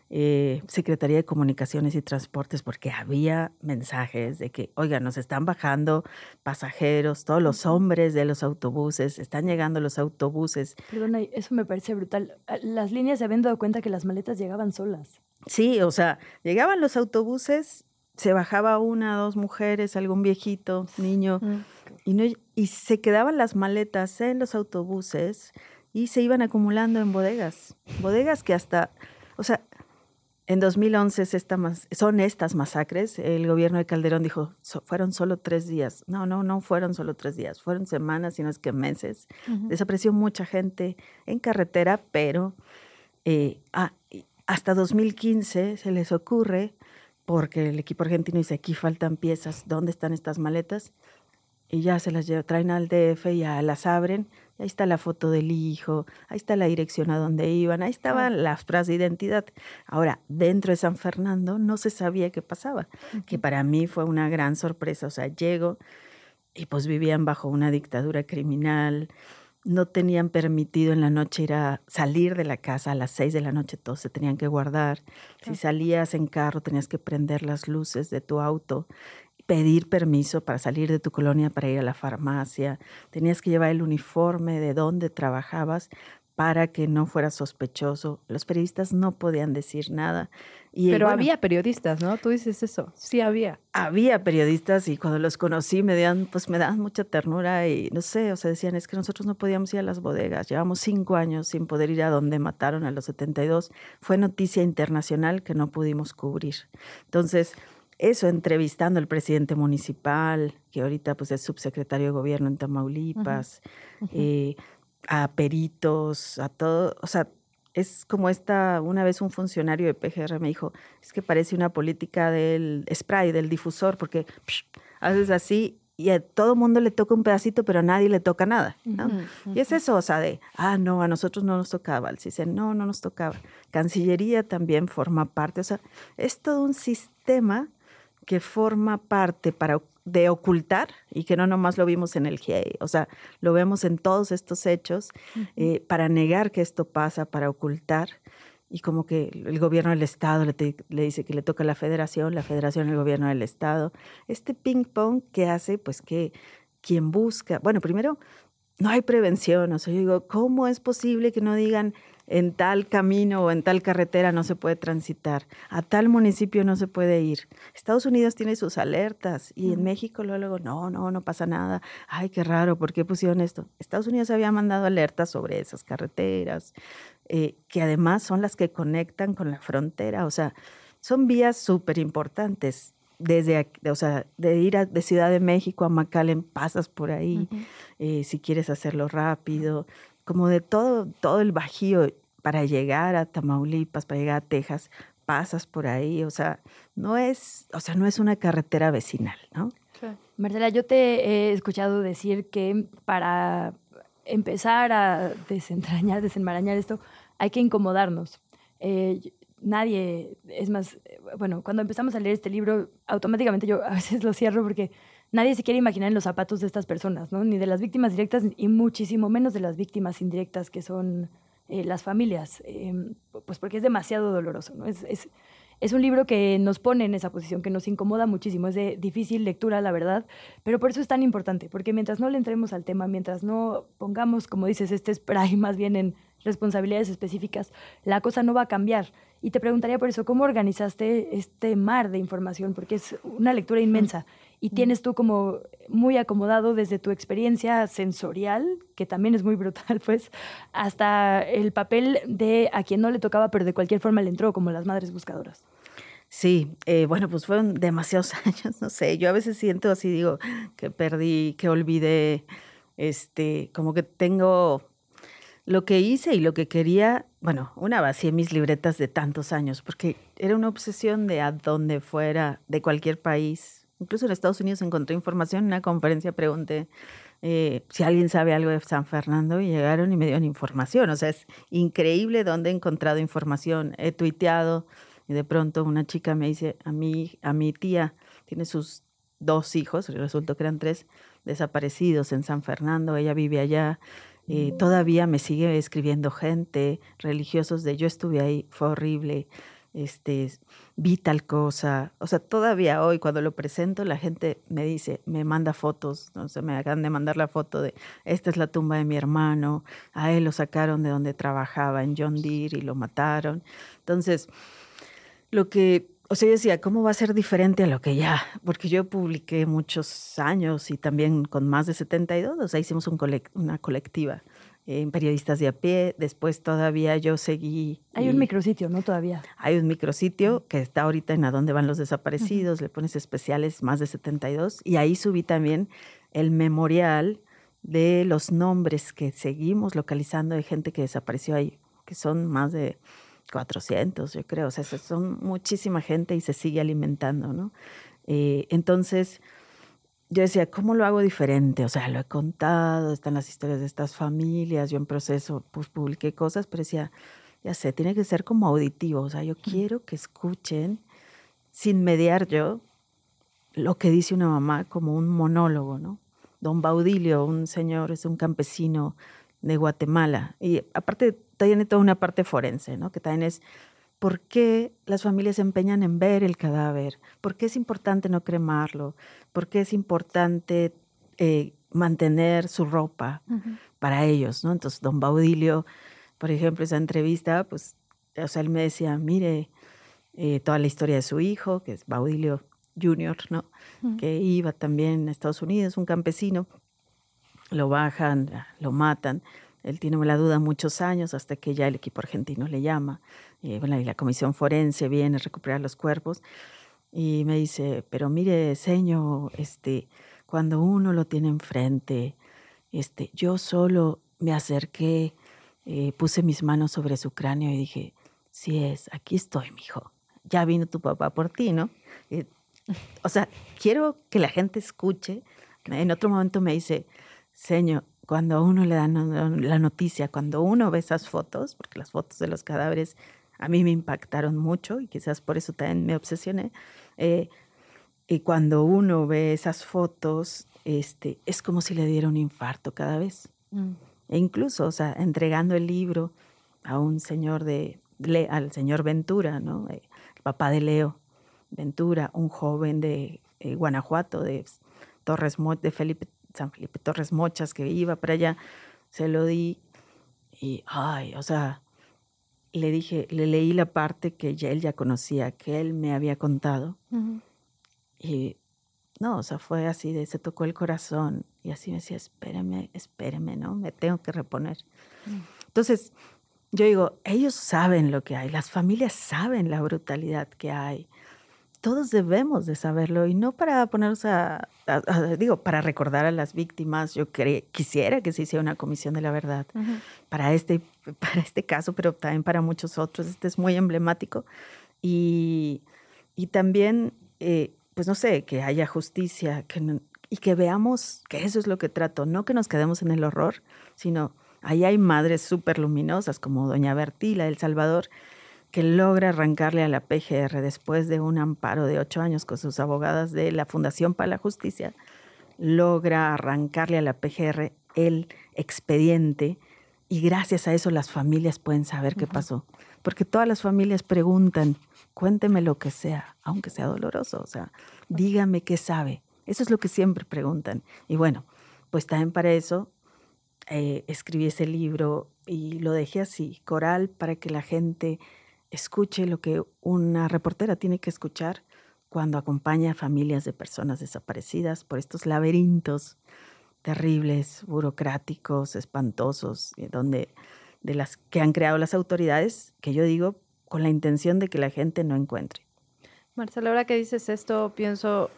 eh, Secretaría de Comunicaciones y Transportes, porque había mensajes de que, oiga, nos están bajando pasajeros, todos los hombres de los autobuses, están llegando los autobuses. Perdona, eso me parece brutal. Ah, Las líneas se habían dado cuenta que las maletas llegaban solas. Sí, o sea, llegaban los autobuses, se bajaba una, dos mujeres, algún viejito, niño, y, no, y se quedaban las maletas en los autobuses y se iban acumulando en bodegas. Bodegas que hasta, o sea, en 2011 es esta mas- son estas masacres. El gobierno de Calderón dijo, "So- fueron solo tres días. No, no, no fueron solo tres días, fueron semanas, sino es que meses. Desapareció mucha gente en carretera, pero eh, ah, hasta 2015 se les ocurre, porque el equipo argentino dice, aquí faltan piezas, ¿dónde están estas maletas? Y ya se las traen al DF y ya las abren. Y ahí está la foto del hijo, ahí está la dirección a donde iban, ahí estaban las pruebas de identidad. Ahora, dentro de San Fernando no se sabía qué pasaba, que para mí fue una gran sorpresa. O sea, llego y pues vivían bajo una dictadura criminal, no tenían permitido en la noche ir a salir de la casa a las seis de la noche, todos se tenían que guardar. Si salías en carro, tenías que prender las luces de tu auto, pedir permiso para salir de tu colonia para ir a la farmacia, tenías que llevar el uniforme de donde trabajabas para que no fuera sospechoso. Los periodistas no podían decir nada. Y, Pero bueno, había periodistas, ¿no? Tú dices eso. Sí había. había periodistas y cuando los conocí me daban, pues me daban mucha ternura y no sé, o sea, decían, es que nosotros no podíamos ir a las bodegas, llevamos cinco años sin poder ir a donde mataron a los 72, fue noticia internacional que no pudimos cubrir. Entonces, eso entrevistando al presidente municipal, que ahorita pues es subsecretario de gobierno en Tamaulipas, eh, a peritos, a todo, o sea, es como esta, una vez un funcionario de PGR me dijo, es que parece una política del spray, del difusor, porque psh, haces así y a todo mundo le toca un pedacito, pero a nadie le toca nada. ¿no? Y es eso, o sea, de, ah, no, a nosotros no nos tocaba. El CISEN, no, no nos tocaba. Cancillería también forma parte, o sea, es todo un sistema que forma parte para, de ocultar y que no nomás lo vimos en el GIEI, o sea, lo vemos en todos estos hechos eh, para negar que esto pasa, para ocultar y como que el gobierno del Estado le, te- le dice que le toca a la federación, la federación el gobierno del Estado. Este ping pong que hace pues que quien busca, bueno, primero no hay prevención, o sea, yo digo, ¿cómo es posible que no digan en tal camino o en tal carretera no se puede transitar, a tal municipio no se puede ir? Estados Unidos tiene sus alertas y en México luego, no, no, no pasa nada. Ay, qué raro, ¿por qué pusieron esto? Estados Unidos había mandado alertas sobre esas carreteras, eh, que además son las que conectan con la frontera, o sea, son vías súper importantes. Desde, aquí- o sea, de ir a- de Ciudad de México a McAllen, pasas por ahí, eh, si quieres hacerlo rápido, como de todo, todo el bajío para llegar a Tamaulipas, para llegar a Texas, pasas por ahí, o sea, no es, o sea, no es una carretera vecinal, ¿no? Marcela, yo te he escuchado decir que para empezar a desentrañar, desenmarañar esto, hay que incomodarnos. Eh, nadie, es más, eh, bueno, cuando empezamos a leer este libro, automáticamente yo a veces lo cierro porque nadie se quiere imaginar en los zapatos de estas personas, ¿no? Ni de las víctimas directas y muchísimo menos de las víctimas indirectas que son eh, las familias, eh, pues porque es demasiado doloroso, ¿no? Es, es, es un libro que nos pone en esa posición, que nos incomoda muchísimo, es de difícil lectura, la verdad, pero por eso es tan importante, porque mientras no le entremos al tema, mientras no pongamos, como dices, este spray más bien en responsabilidades específicas, la cosa no va a cambiar. Y te preguntaría por eso, ¿cómo organizaste este mar de información? Porque es una lectura inmensa y tienes tú como muy acomodado desde tu experiencia sensorial, que también es muy brutal, pues, hasta el papel de a quien no le tocaba, pero de cualquier forma le entró, como las madres buscadoras. Sí, eh, bueno, pues fueron demasiados años, no sé, yo a veces siento así, digo, que perdí, que olvidé, este, como que tengo lo que hice y lo que quería, bueno, una vacié mis libretas de tantos años, porque era una obsesión de a dónde fuera, de cualquier país. Incluso en Estados Unidos encontré información, en una conferencia pregunté eh, si alguien sabe algo de San Fernando y llegaron y me dieron información. O sea, es increíble dónde he encontrado información. He tuiteado y de pronto una chica me dice, a mi, a mi tía tiene sus dos hijos, resultó que eran tres, desaparecidos en San Fernando, ella vive allá. Eh, todavía me sigue escribiendo gente, religiosos de yo estuve ahí, fue horrible, este, vi tal cosa. O sea, todavía hoy cuando lo presento, la gente me dice, me manda fotos, no sé, me acaban de mandar la foto de esta es la tumba de mi hermano, a él lo sacaron de donde trabajaba en John Deere y lo mataron. Entonces, lo que, o sea, yo decía, ¿cómo va a ser diferente a lo que ya? Porque yo publiqué muchos años y también con más de 72, o sea, hicimos una colectiva en periodistas de a pie, después todavía yo seguí. Hay un micrositio, ¿no? Todavía. hay un micrositio que está ahorita en A dónde van los desaparecidos, le pones especiales más de 72 y ahí subí también el memorial de los nombres que seguimos localizando de gente que desapareció ahí, que son más de 400, yo creo, o sea, son muchísima gente y se sigue alimentando, ¿no? Eh, entonces, yo decía, ¿cómo lo hago diferente? O sea, lo he contado, están las historias de estas familias, yo en proceso pues publiqué cosas, pero decía, ya sé, tiene que ser como auditivo, o sea, yo quiero que escuchen, sin mediar yo, lo que dice una mamá como un monólogo, ¿no? Don Baudilio, un señor, es un campesino, de Guatemala. Y aparte tiene toda una parte forense, ¿no? Que también es por qué las familias se empeñan en ver el cadáver, por qué es importante no cremarlo, por qué es importante eh, mantener su ropa para ellos, ¿no? Entonces, don Baudilio, por ejemplo, esa entrevista, pues, o sea, él me decía, mire, eh, toda la historia de su hijo, que es Baudilio Jr., ¿no? Que iba también a Estados Unidos, un campesino, lo bajan, lo matan, él tiene la duda muchos años hasta que ya el equipo argentino le llama, y, bueno, y la comisión forense viene a recuperar los cuerpos, y me dice, pero mire, señor, este, cuando uno lo tiene enfrente, este, yo solo me acerqué, eh, puse mis manos sobre su cráneo y dije, sí es, aquí estoy, mijo. Ya vino tu papá por ti, ¿no? Eh, o sea, quiero que la gente escuche. En otro momento me dice, señor, cuando a uno le dan la noticia, cuando uno ve esas fotos, porque las fotos de los cadáveres a mí me impactaron mucho y quizás por eso también me obsesioné, eh, y cuando uno ve esas fotos, este, es como si le diera un infarto cada vez. Mm. E incluso, o sea, entregando el libro a un señor de, al señor Ventura, ¿no? Eh, el papá de Leo Ventura, un joven de eh, Guanajuato, de Torres de Felipe, San Felipe Torres Mochas, que iba para allá, se lo di y, ay, o sea, le dije, le leí la parte que ya él ya conocía, que él me había contado. Y no, o sea, fue así de, se tocó el corazón y así me decía, espéreme, espéreme, ¿no? Me tengo que reponer. Mm. Entonces, yo digo, ellos saben lo que hay, las familias saben la brutalidad que hay. Todos debemos de saberlo y no para ponernos a, digo, para recordar a las víctimas. Yo quisiera que se hiciera una comisión de la verdad para, este, para este caso, pero también para muchos otros. Este es muy emblemático. Y, y también eh, pues no sé, que haya justicia que y que veamos que eso es lo que trato, no que nos quedemos en el horror, sino ahí hay madres súper luminosas como doña Bertila El Salvador, que logra arrancarle a la PGR después de un amparo de ocho años con sus abogadas de la Fundación para la Justicia, logra arrancarle a la PGR el expediente y gracias a eso las familias pueden saber qué pasó. Porque todas las familias preguntan, cuénteme lo que sea, aunque sea doloroso, o sea, dígame qué sabe. Eso es lo que siempre preguntan. Y bueno, pues también para eso eh, escribí ese libro y lo dejé así, coral, para que la gente escuche lo que una reportera tiene que escuchar cuando acompaña a familias de personas desaparecidas por estos laberintos terribles, burocráticos, espantosos, eh, donde de las que han creado las autoridades, que yo digo con la intención de que la gente no encuentre. Marcela, ahora que dices esto, pienso,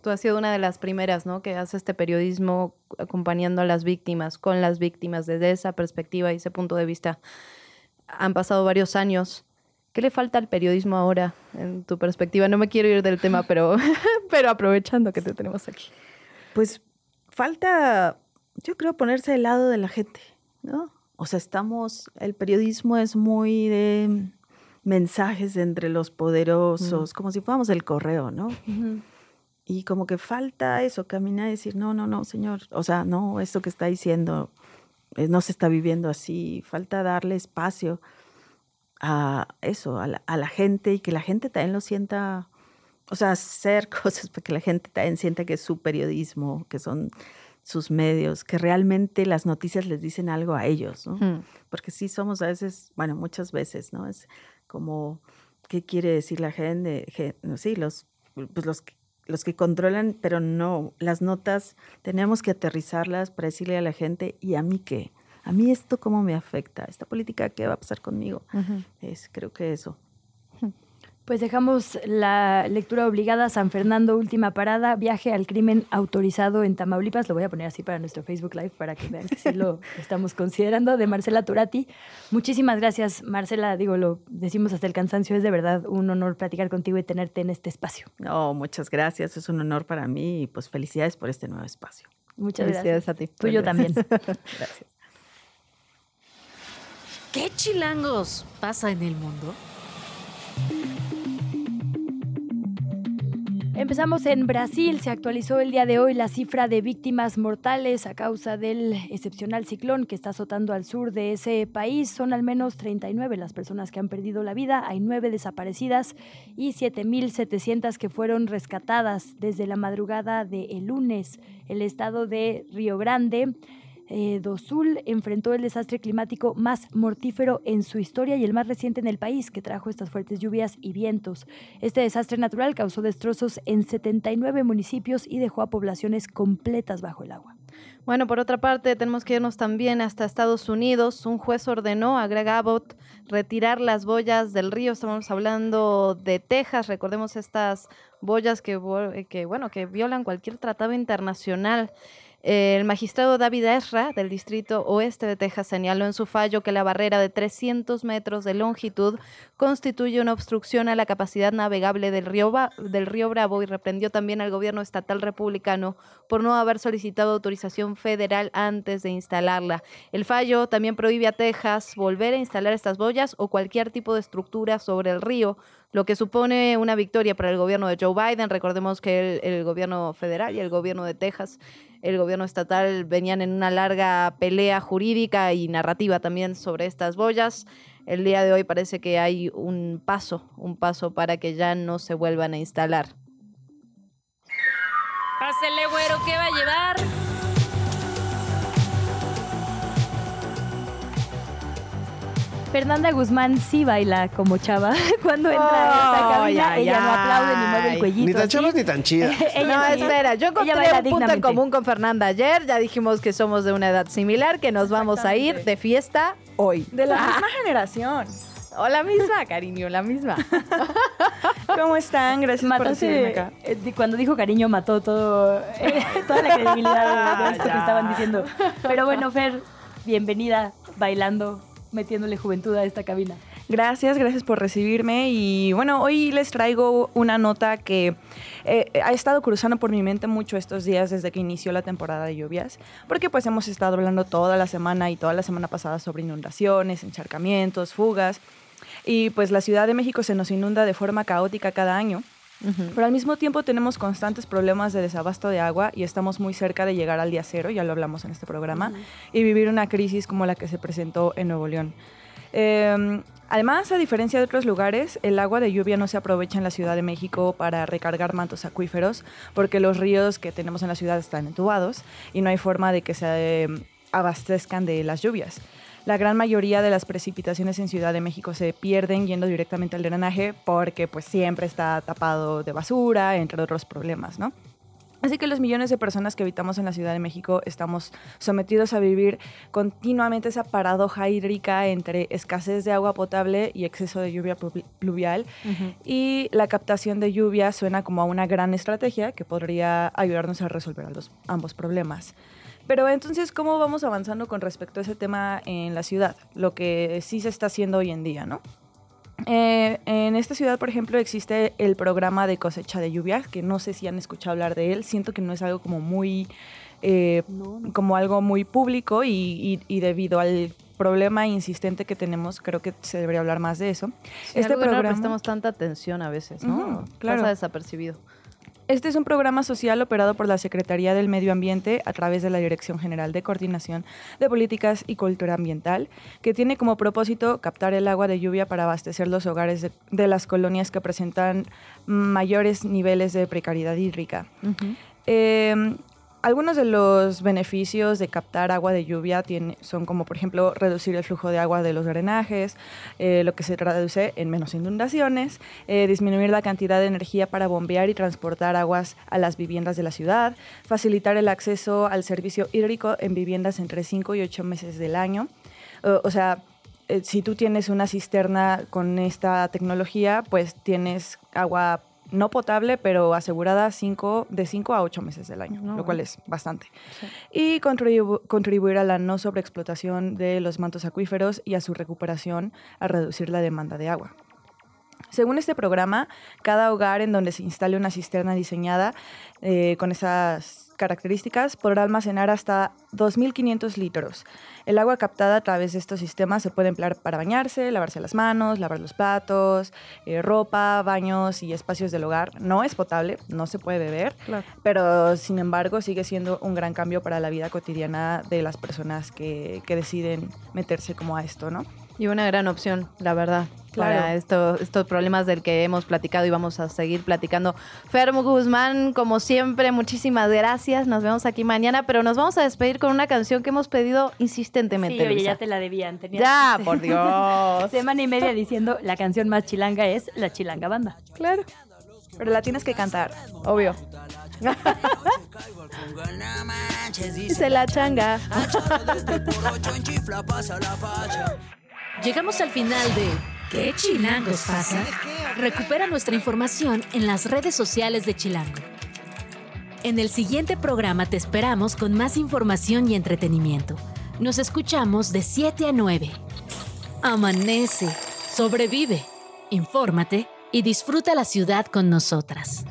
tú has sido una de las primeras, ¿no? Que hace este periodismo acompañando a las víctimas, con las víctimas, desde esa perspectiva y ese punto de vista. Han pasado varios años. ¿Qué le falta al periodismo ahora, en tu perspectiva? No me quiero ir del tema, pero, pero aprovechando que te tenemos aquí. Pues falta, yo creo, ponerse al lado de la gente, ¿no? O sea, estamos, el periodismo es muy de mensajes entre los poderosos, como si fuéramos el correo, ¿no? Y como que falta eso, caminar y decir, no, no, no, señor, o sea, no, esto que está diciendo eh, no se está viviendo así, falta darle espacio a eso, a la, a la gente y que la gente también lo sienta, o sea, hacer cosas para que la gente también sienta que es su periodismo, que son sus medios, que realmente las noticias les dicen algo a ellos, ¿no? Porque sí somos a veces, bueno, muchas veces, ¿no? Es como, ¿qué quiere decir la gente? Sí, los, pues los, los que controlan, pero no, las notas tenemos que aterrizarlas para decirle a la gente, ¿y a mí qué? ¿A mí esto cómo me afecta? ¿Esta política qué va a pasar conmigo? es, creo que eso. Pues dejamos la lectura obligada San Fernando, última parada, viaje al crimen autorizado en Tamaulipas. Lo voy a poner así para nuestro Facebook Live para que vean que sí lo estamos considerando, de Marcela Turati. Muchísimas gracias, Marcela. Digo, lo decimos hasta el cansancio. Es de verdad un honor platicar contigo y tenerte en este espacio. No, muchas gracias. Es un honor para mí y pues felicidades por este nuevo espacio. Muchas gracias. a ti. Tuyo también. gracias. ¿Qué chilangos pasa en el mundo? Empezamos en Brasil. Se actualizó el día de hoy la cifra de víctimas mortales a causa del excepcional ciclón que está azotando al sur de ese país. Son al menos 39 las personas que han perdido la vida. Hay nueve desaparecidas y 7.700 que fueron rescatadas desde la madrugada del lunes. El estado de Río Grande eh, do Sul enfrentó el desastre climático más mortífero en su historia y el más reciente en el país, que trajo estas fuertes lluvias y vientos. Este desastre natural causó destrozos en 79 municipios y dejó a poblaciones completas bajo el agua. Bueno, por otra parte, tenemos que irnos también hasta Estados Unidos. Un juez ordenó a Greg Abbott retirar las boyas del río. Estamos hablando de Texas. Recordemos estas boyas que, bueno, que violan cualquier tratado internacional. El magistrado David Ezra del Distrito Oeste de Texas señaló en su fallo que la barrera de 300 metros de longitud constituye una obstrucción a la capacidad navegable del río, del río Bravo y reprendió también al gobierno estatal republicano por no haber solicitado autorización federal antes de instalarla. El fallo también prohíbe a Texas volver a instalar estas boyas o cualquier tipo de estructura sobre el río lo que supone una victoria para el gobierno de Joe Biden. Recordemos que el, gobierno federal y el gobierno de Texas, el gobierno estatal, venían en una larga pelea jurídica y narrativa también sobre estas boyas. El día de hoy parece que hay un paso, un paso para que ya no se vuelvan a instalar. Pásele, güero, ¿qué va a llevar? Fernanda Guzmán sí baila como chava cuando entra a esta cabina. ella no aplaude ni mueve el cuellito. Ni tan chavas ni tan chida. no, espera, yo encontré un punto en común con Fernanda ayer. Ya dijimos que somos de una edad similar, que nos vamos a ir de fiesta hoy. De la misma generación. O la misma, cariño, la misma. ¿Cómo están? Gracias por recibirme acá. Eh, cuando dijo cariño mató todo, eh, toda la credibilidad de, de esto que estaban diciendo. Pero bueno, Fer, bienvenida bailando metiéndole juventud a esta cabina. Gracias, gracias por recibirme y bueno, hoy les traigo una nota que eh, ha estado cruzando por mi mente mucho estos días desde que inició la temporada de lluvias, porque pues hemos estado hablando toda la semana y toda la semana pasada sobre inundaciones, encharcamientos, fugas y pues la Ciudad de México se nos inunda de forma caótica cada año. Pero al mismo tiempo tenemos constantes problemas de desabasto de agua y estamos muy cerca de llegar al día cero, ya lo hablamos en este programa, y vivir una crisis como la que se presentó en Nuevo León. Em, además, a diferencia de otros lugares, el agua de lluvia no se aprovecha en la Ciudad de México para recargar mantos acuíferos, porque los ríos que tenemos en la ciudad están entubados y no hay forma de que se em, abastezcan de las lluvias. La gran mayoría de las precipitaciones en Ciudad de México se pierden yendo directamente al drenaje porque pues siempre está tapado de basura, entre otros problemas, ¿no? Así que los millones de personas que habitamos en la Ciudad de México estamos sometidos a vivir continuamente esa paradoja hídrica entre escasez de agua potable y exceso de lluvia pluvial. Y la captación de lluvia suena como a una gran estrategia que podría ayudarnos a resolver ambos problemas. Pero entonces, ¿cómo vamos avanzando con respecto a ese tema en la ciudad? Lo que sí se está haciendo hoy en día, ¿no? Eh, en esta ciudad, por ejemplo, existe el programa de cosecha de lluvia, que no sé si han escuchado hablar de él. Siento que no es algo como muy, eh, como algo muy público y, debido al problema insistente que tenemos, creo que se debería hablar más de eso. este programa no prestamos tanta atención a veces, ¿no? claro. Pasa desapercibido. Este es un programa social operado por la Secretaría del Medio Ambiente a través de la Dirección General de Coordinación de Políticas y Cultura Ambiental, que tiene como propósito captar el agua de lluvia para abastecer los hogares de, las colonias que presentan mayores niveles de precariedad hídrica. Algunos de los beneficios de captar agua de lluvia son como, por ejemplo, reducir el flujo de agua de los drenajes, eh, lo que se traduce en menos inundaciones, eh, disminuir la cantidad de energía para bombear y transportar aguas a las viviendas de la ciudad, facilitar el acceso al servicio hídrico en viviendas entre 5 y 8 meses del año. o sea, eh, si tú tienes una cisterna con esta tecnología, pues tienes agua no potable, pero asegurada cinco, de 5 a 8 meses del año, lo cual es bastante. Y contribuir a la no sobreexplotación de los mantos acuíferos y a su recuperación, a reducir la demanda de agua. Según este programa, cada hogar en donde se instale una cisterna diseñada eh, con esas características podrá almacenar hasta 2.500 litros. El agua captada a través de estos sistemas se puede emplear para bañarse, lavarse las manos, lavar los platos, eh, ropa, baños y espacios del hogar. No es potable, no se puede beber, pero sin embargo sigue siendo un gran cambio para la vida cotidiana de las personas que, que deciden meterse como a esto, ¿no? Y una gran opción, la verdad, para Claro. esto- estos problemas del que hemos platicado y vamos a seguir platicando. Fermo Guzmán, como siempre, muchísimas gracias. Nos vemos aquí mañana, pero nos vamos a despedir con una canción que hemos pedido insistentemente. Sí, oye, Luisa. ya te la debían. Tenías- Ya, por Dios. Semana y media diciendo la canción más chilanga es La Chilanga Banda. Claro. Pero la tienes que cantar, obvio. Dice la changa. Llegamos al final de ¿Qué chilangos pasa? Recupera nuestra información en las redes sociales de Chilango. En el siguiente programa te esperamos con más información y entretenimiento. Nos escuchamos de 7 a 9. Amanece, sobrevive, infórmate y disfruta la ciudad con nosotras.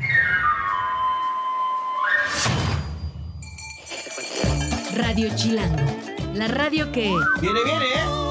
Radio Chilango, la radio que... Viene, viene, ¿eh?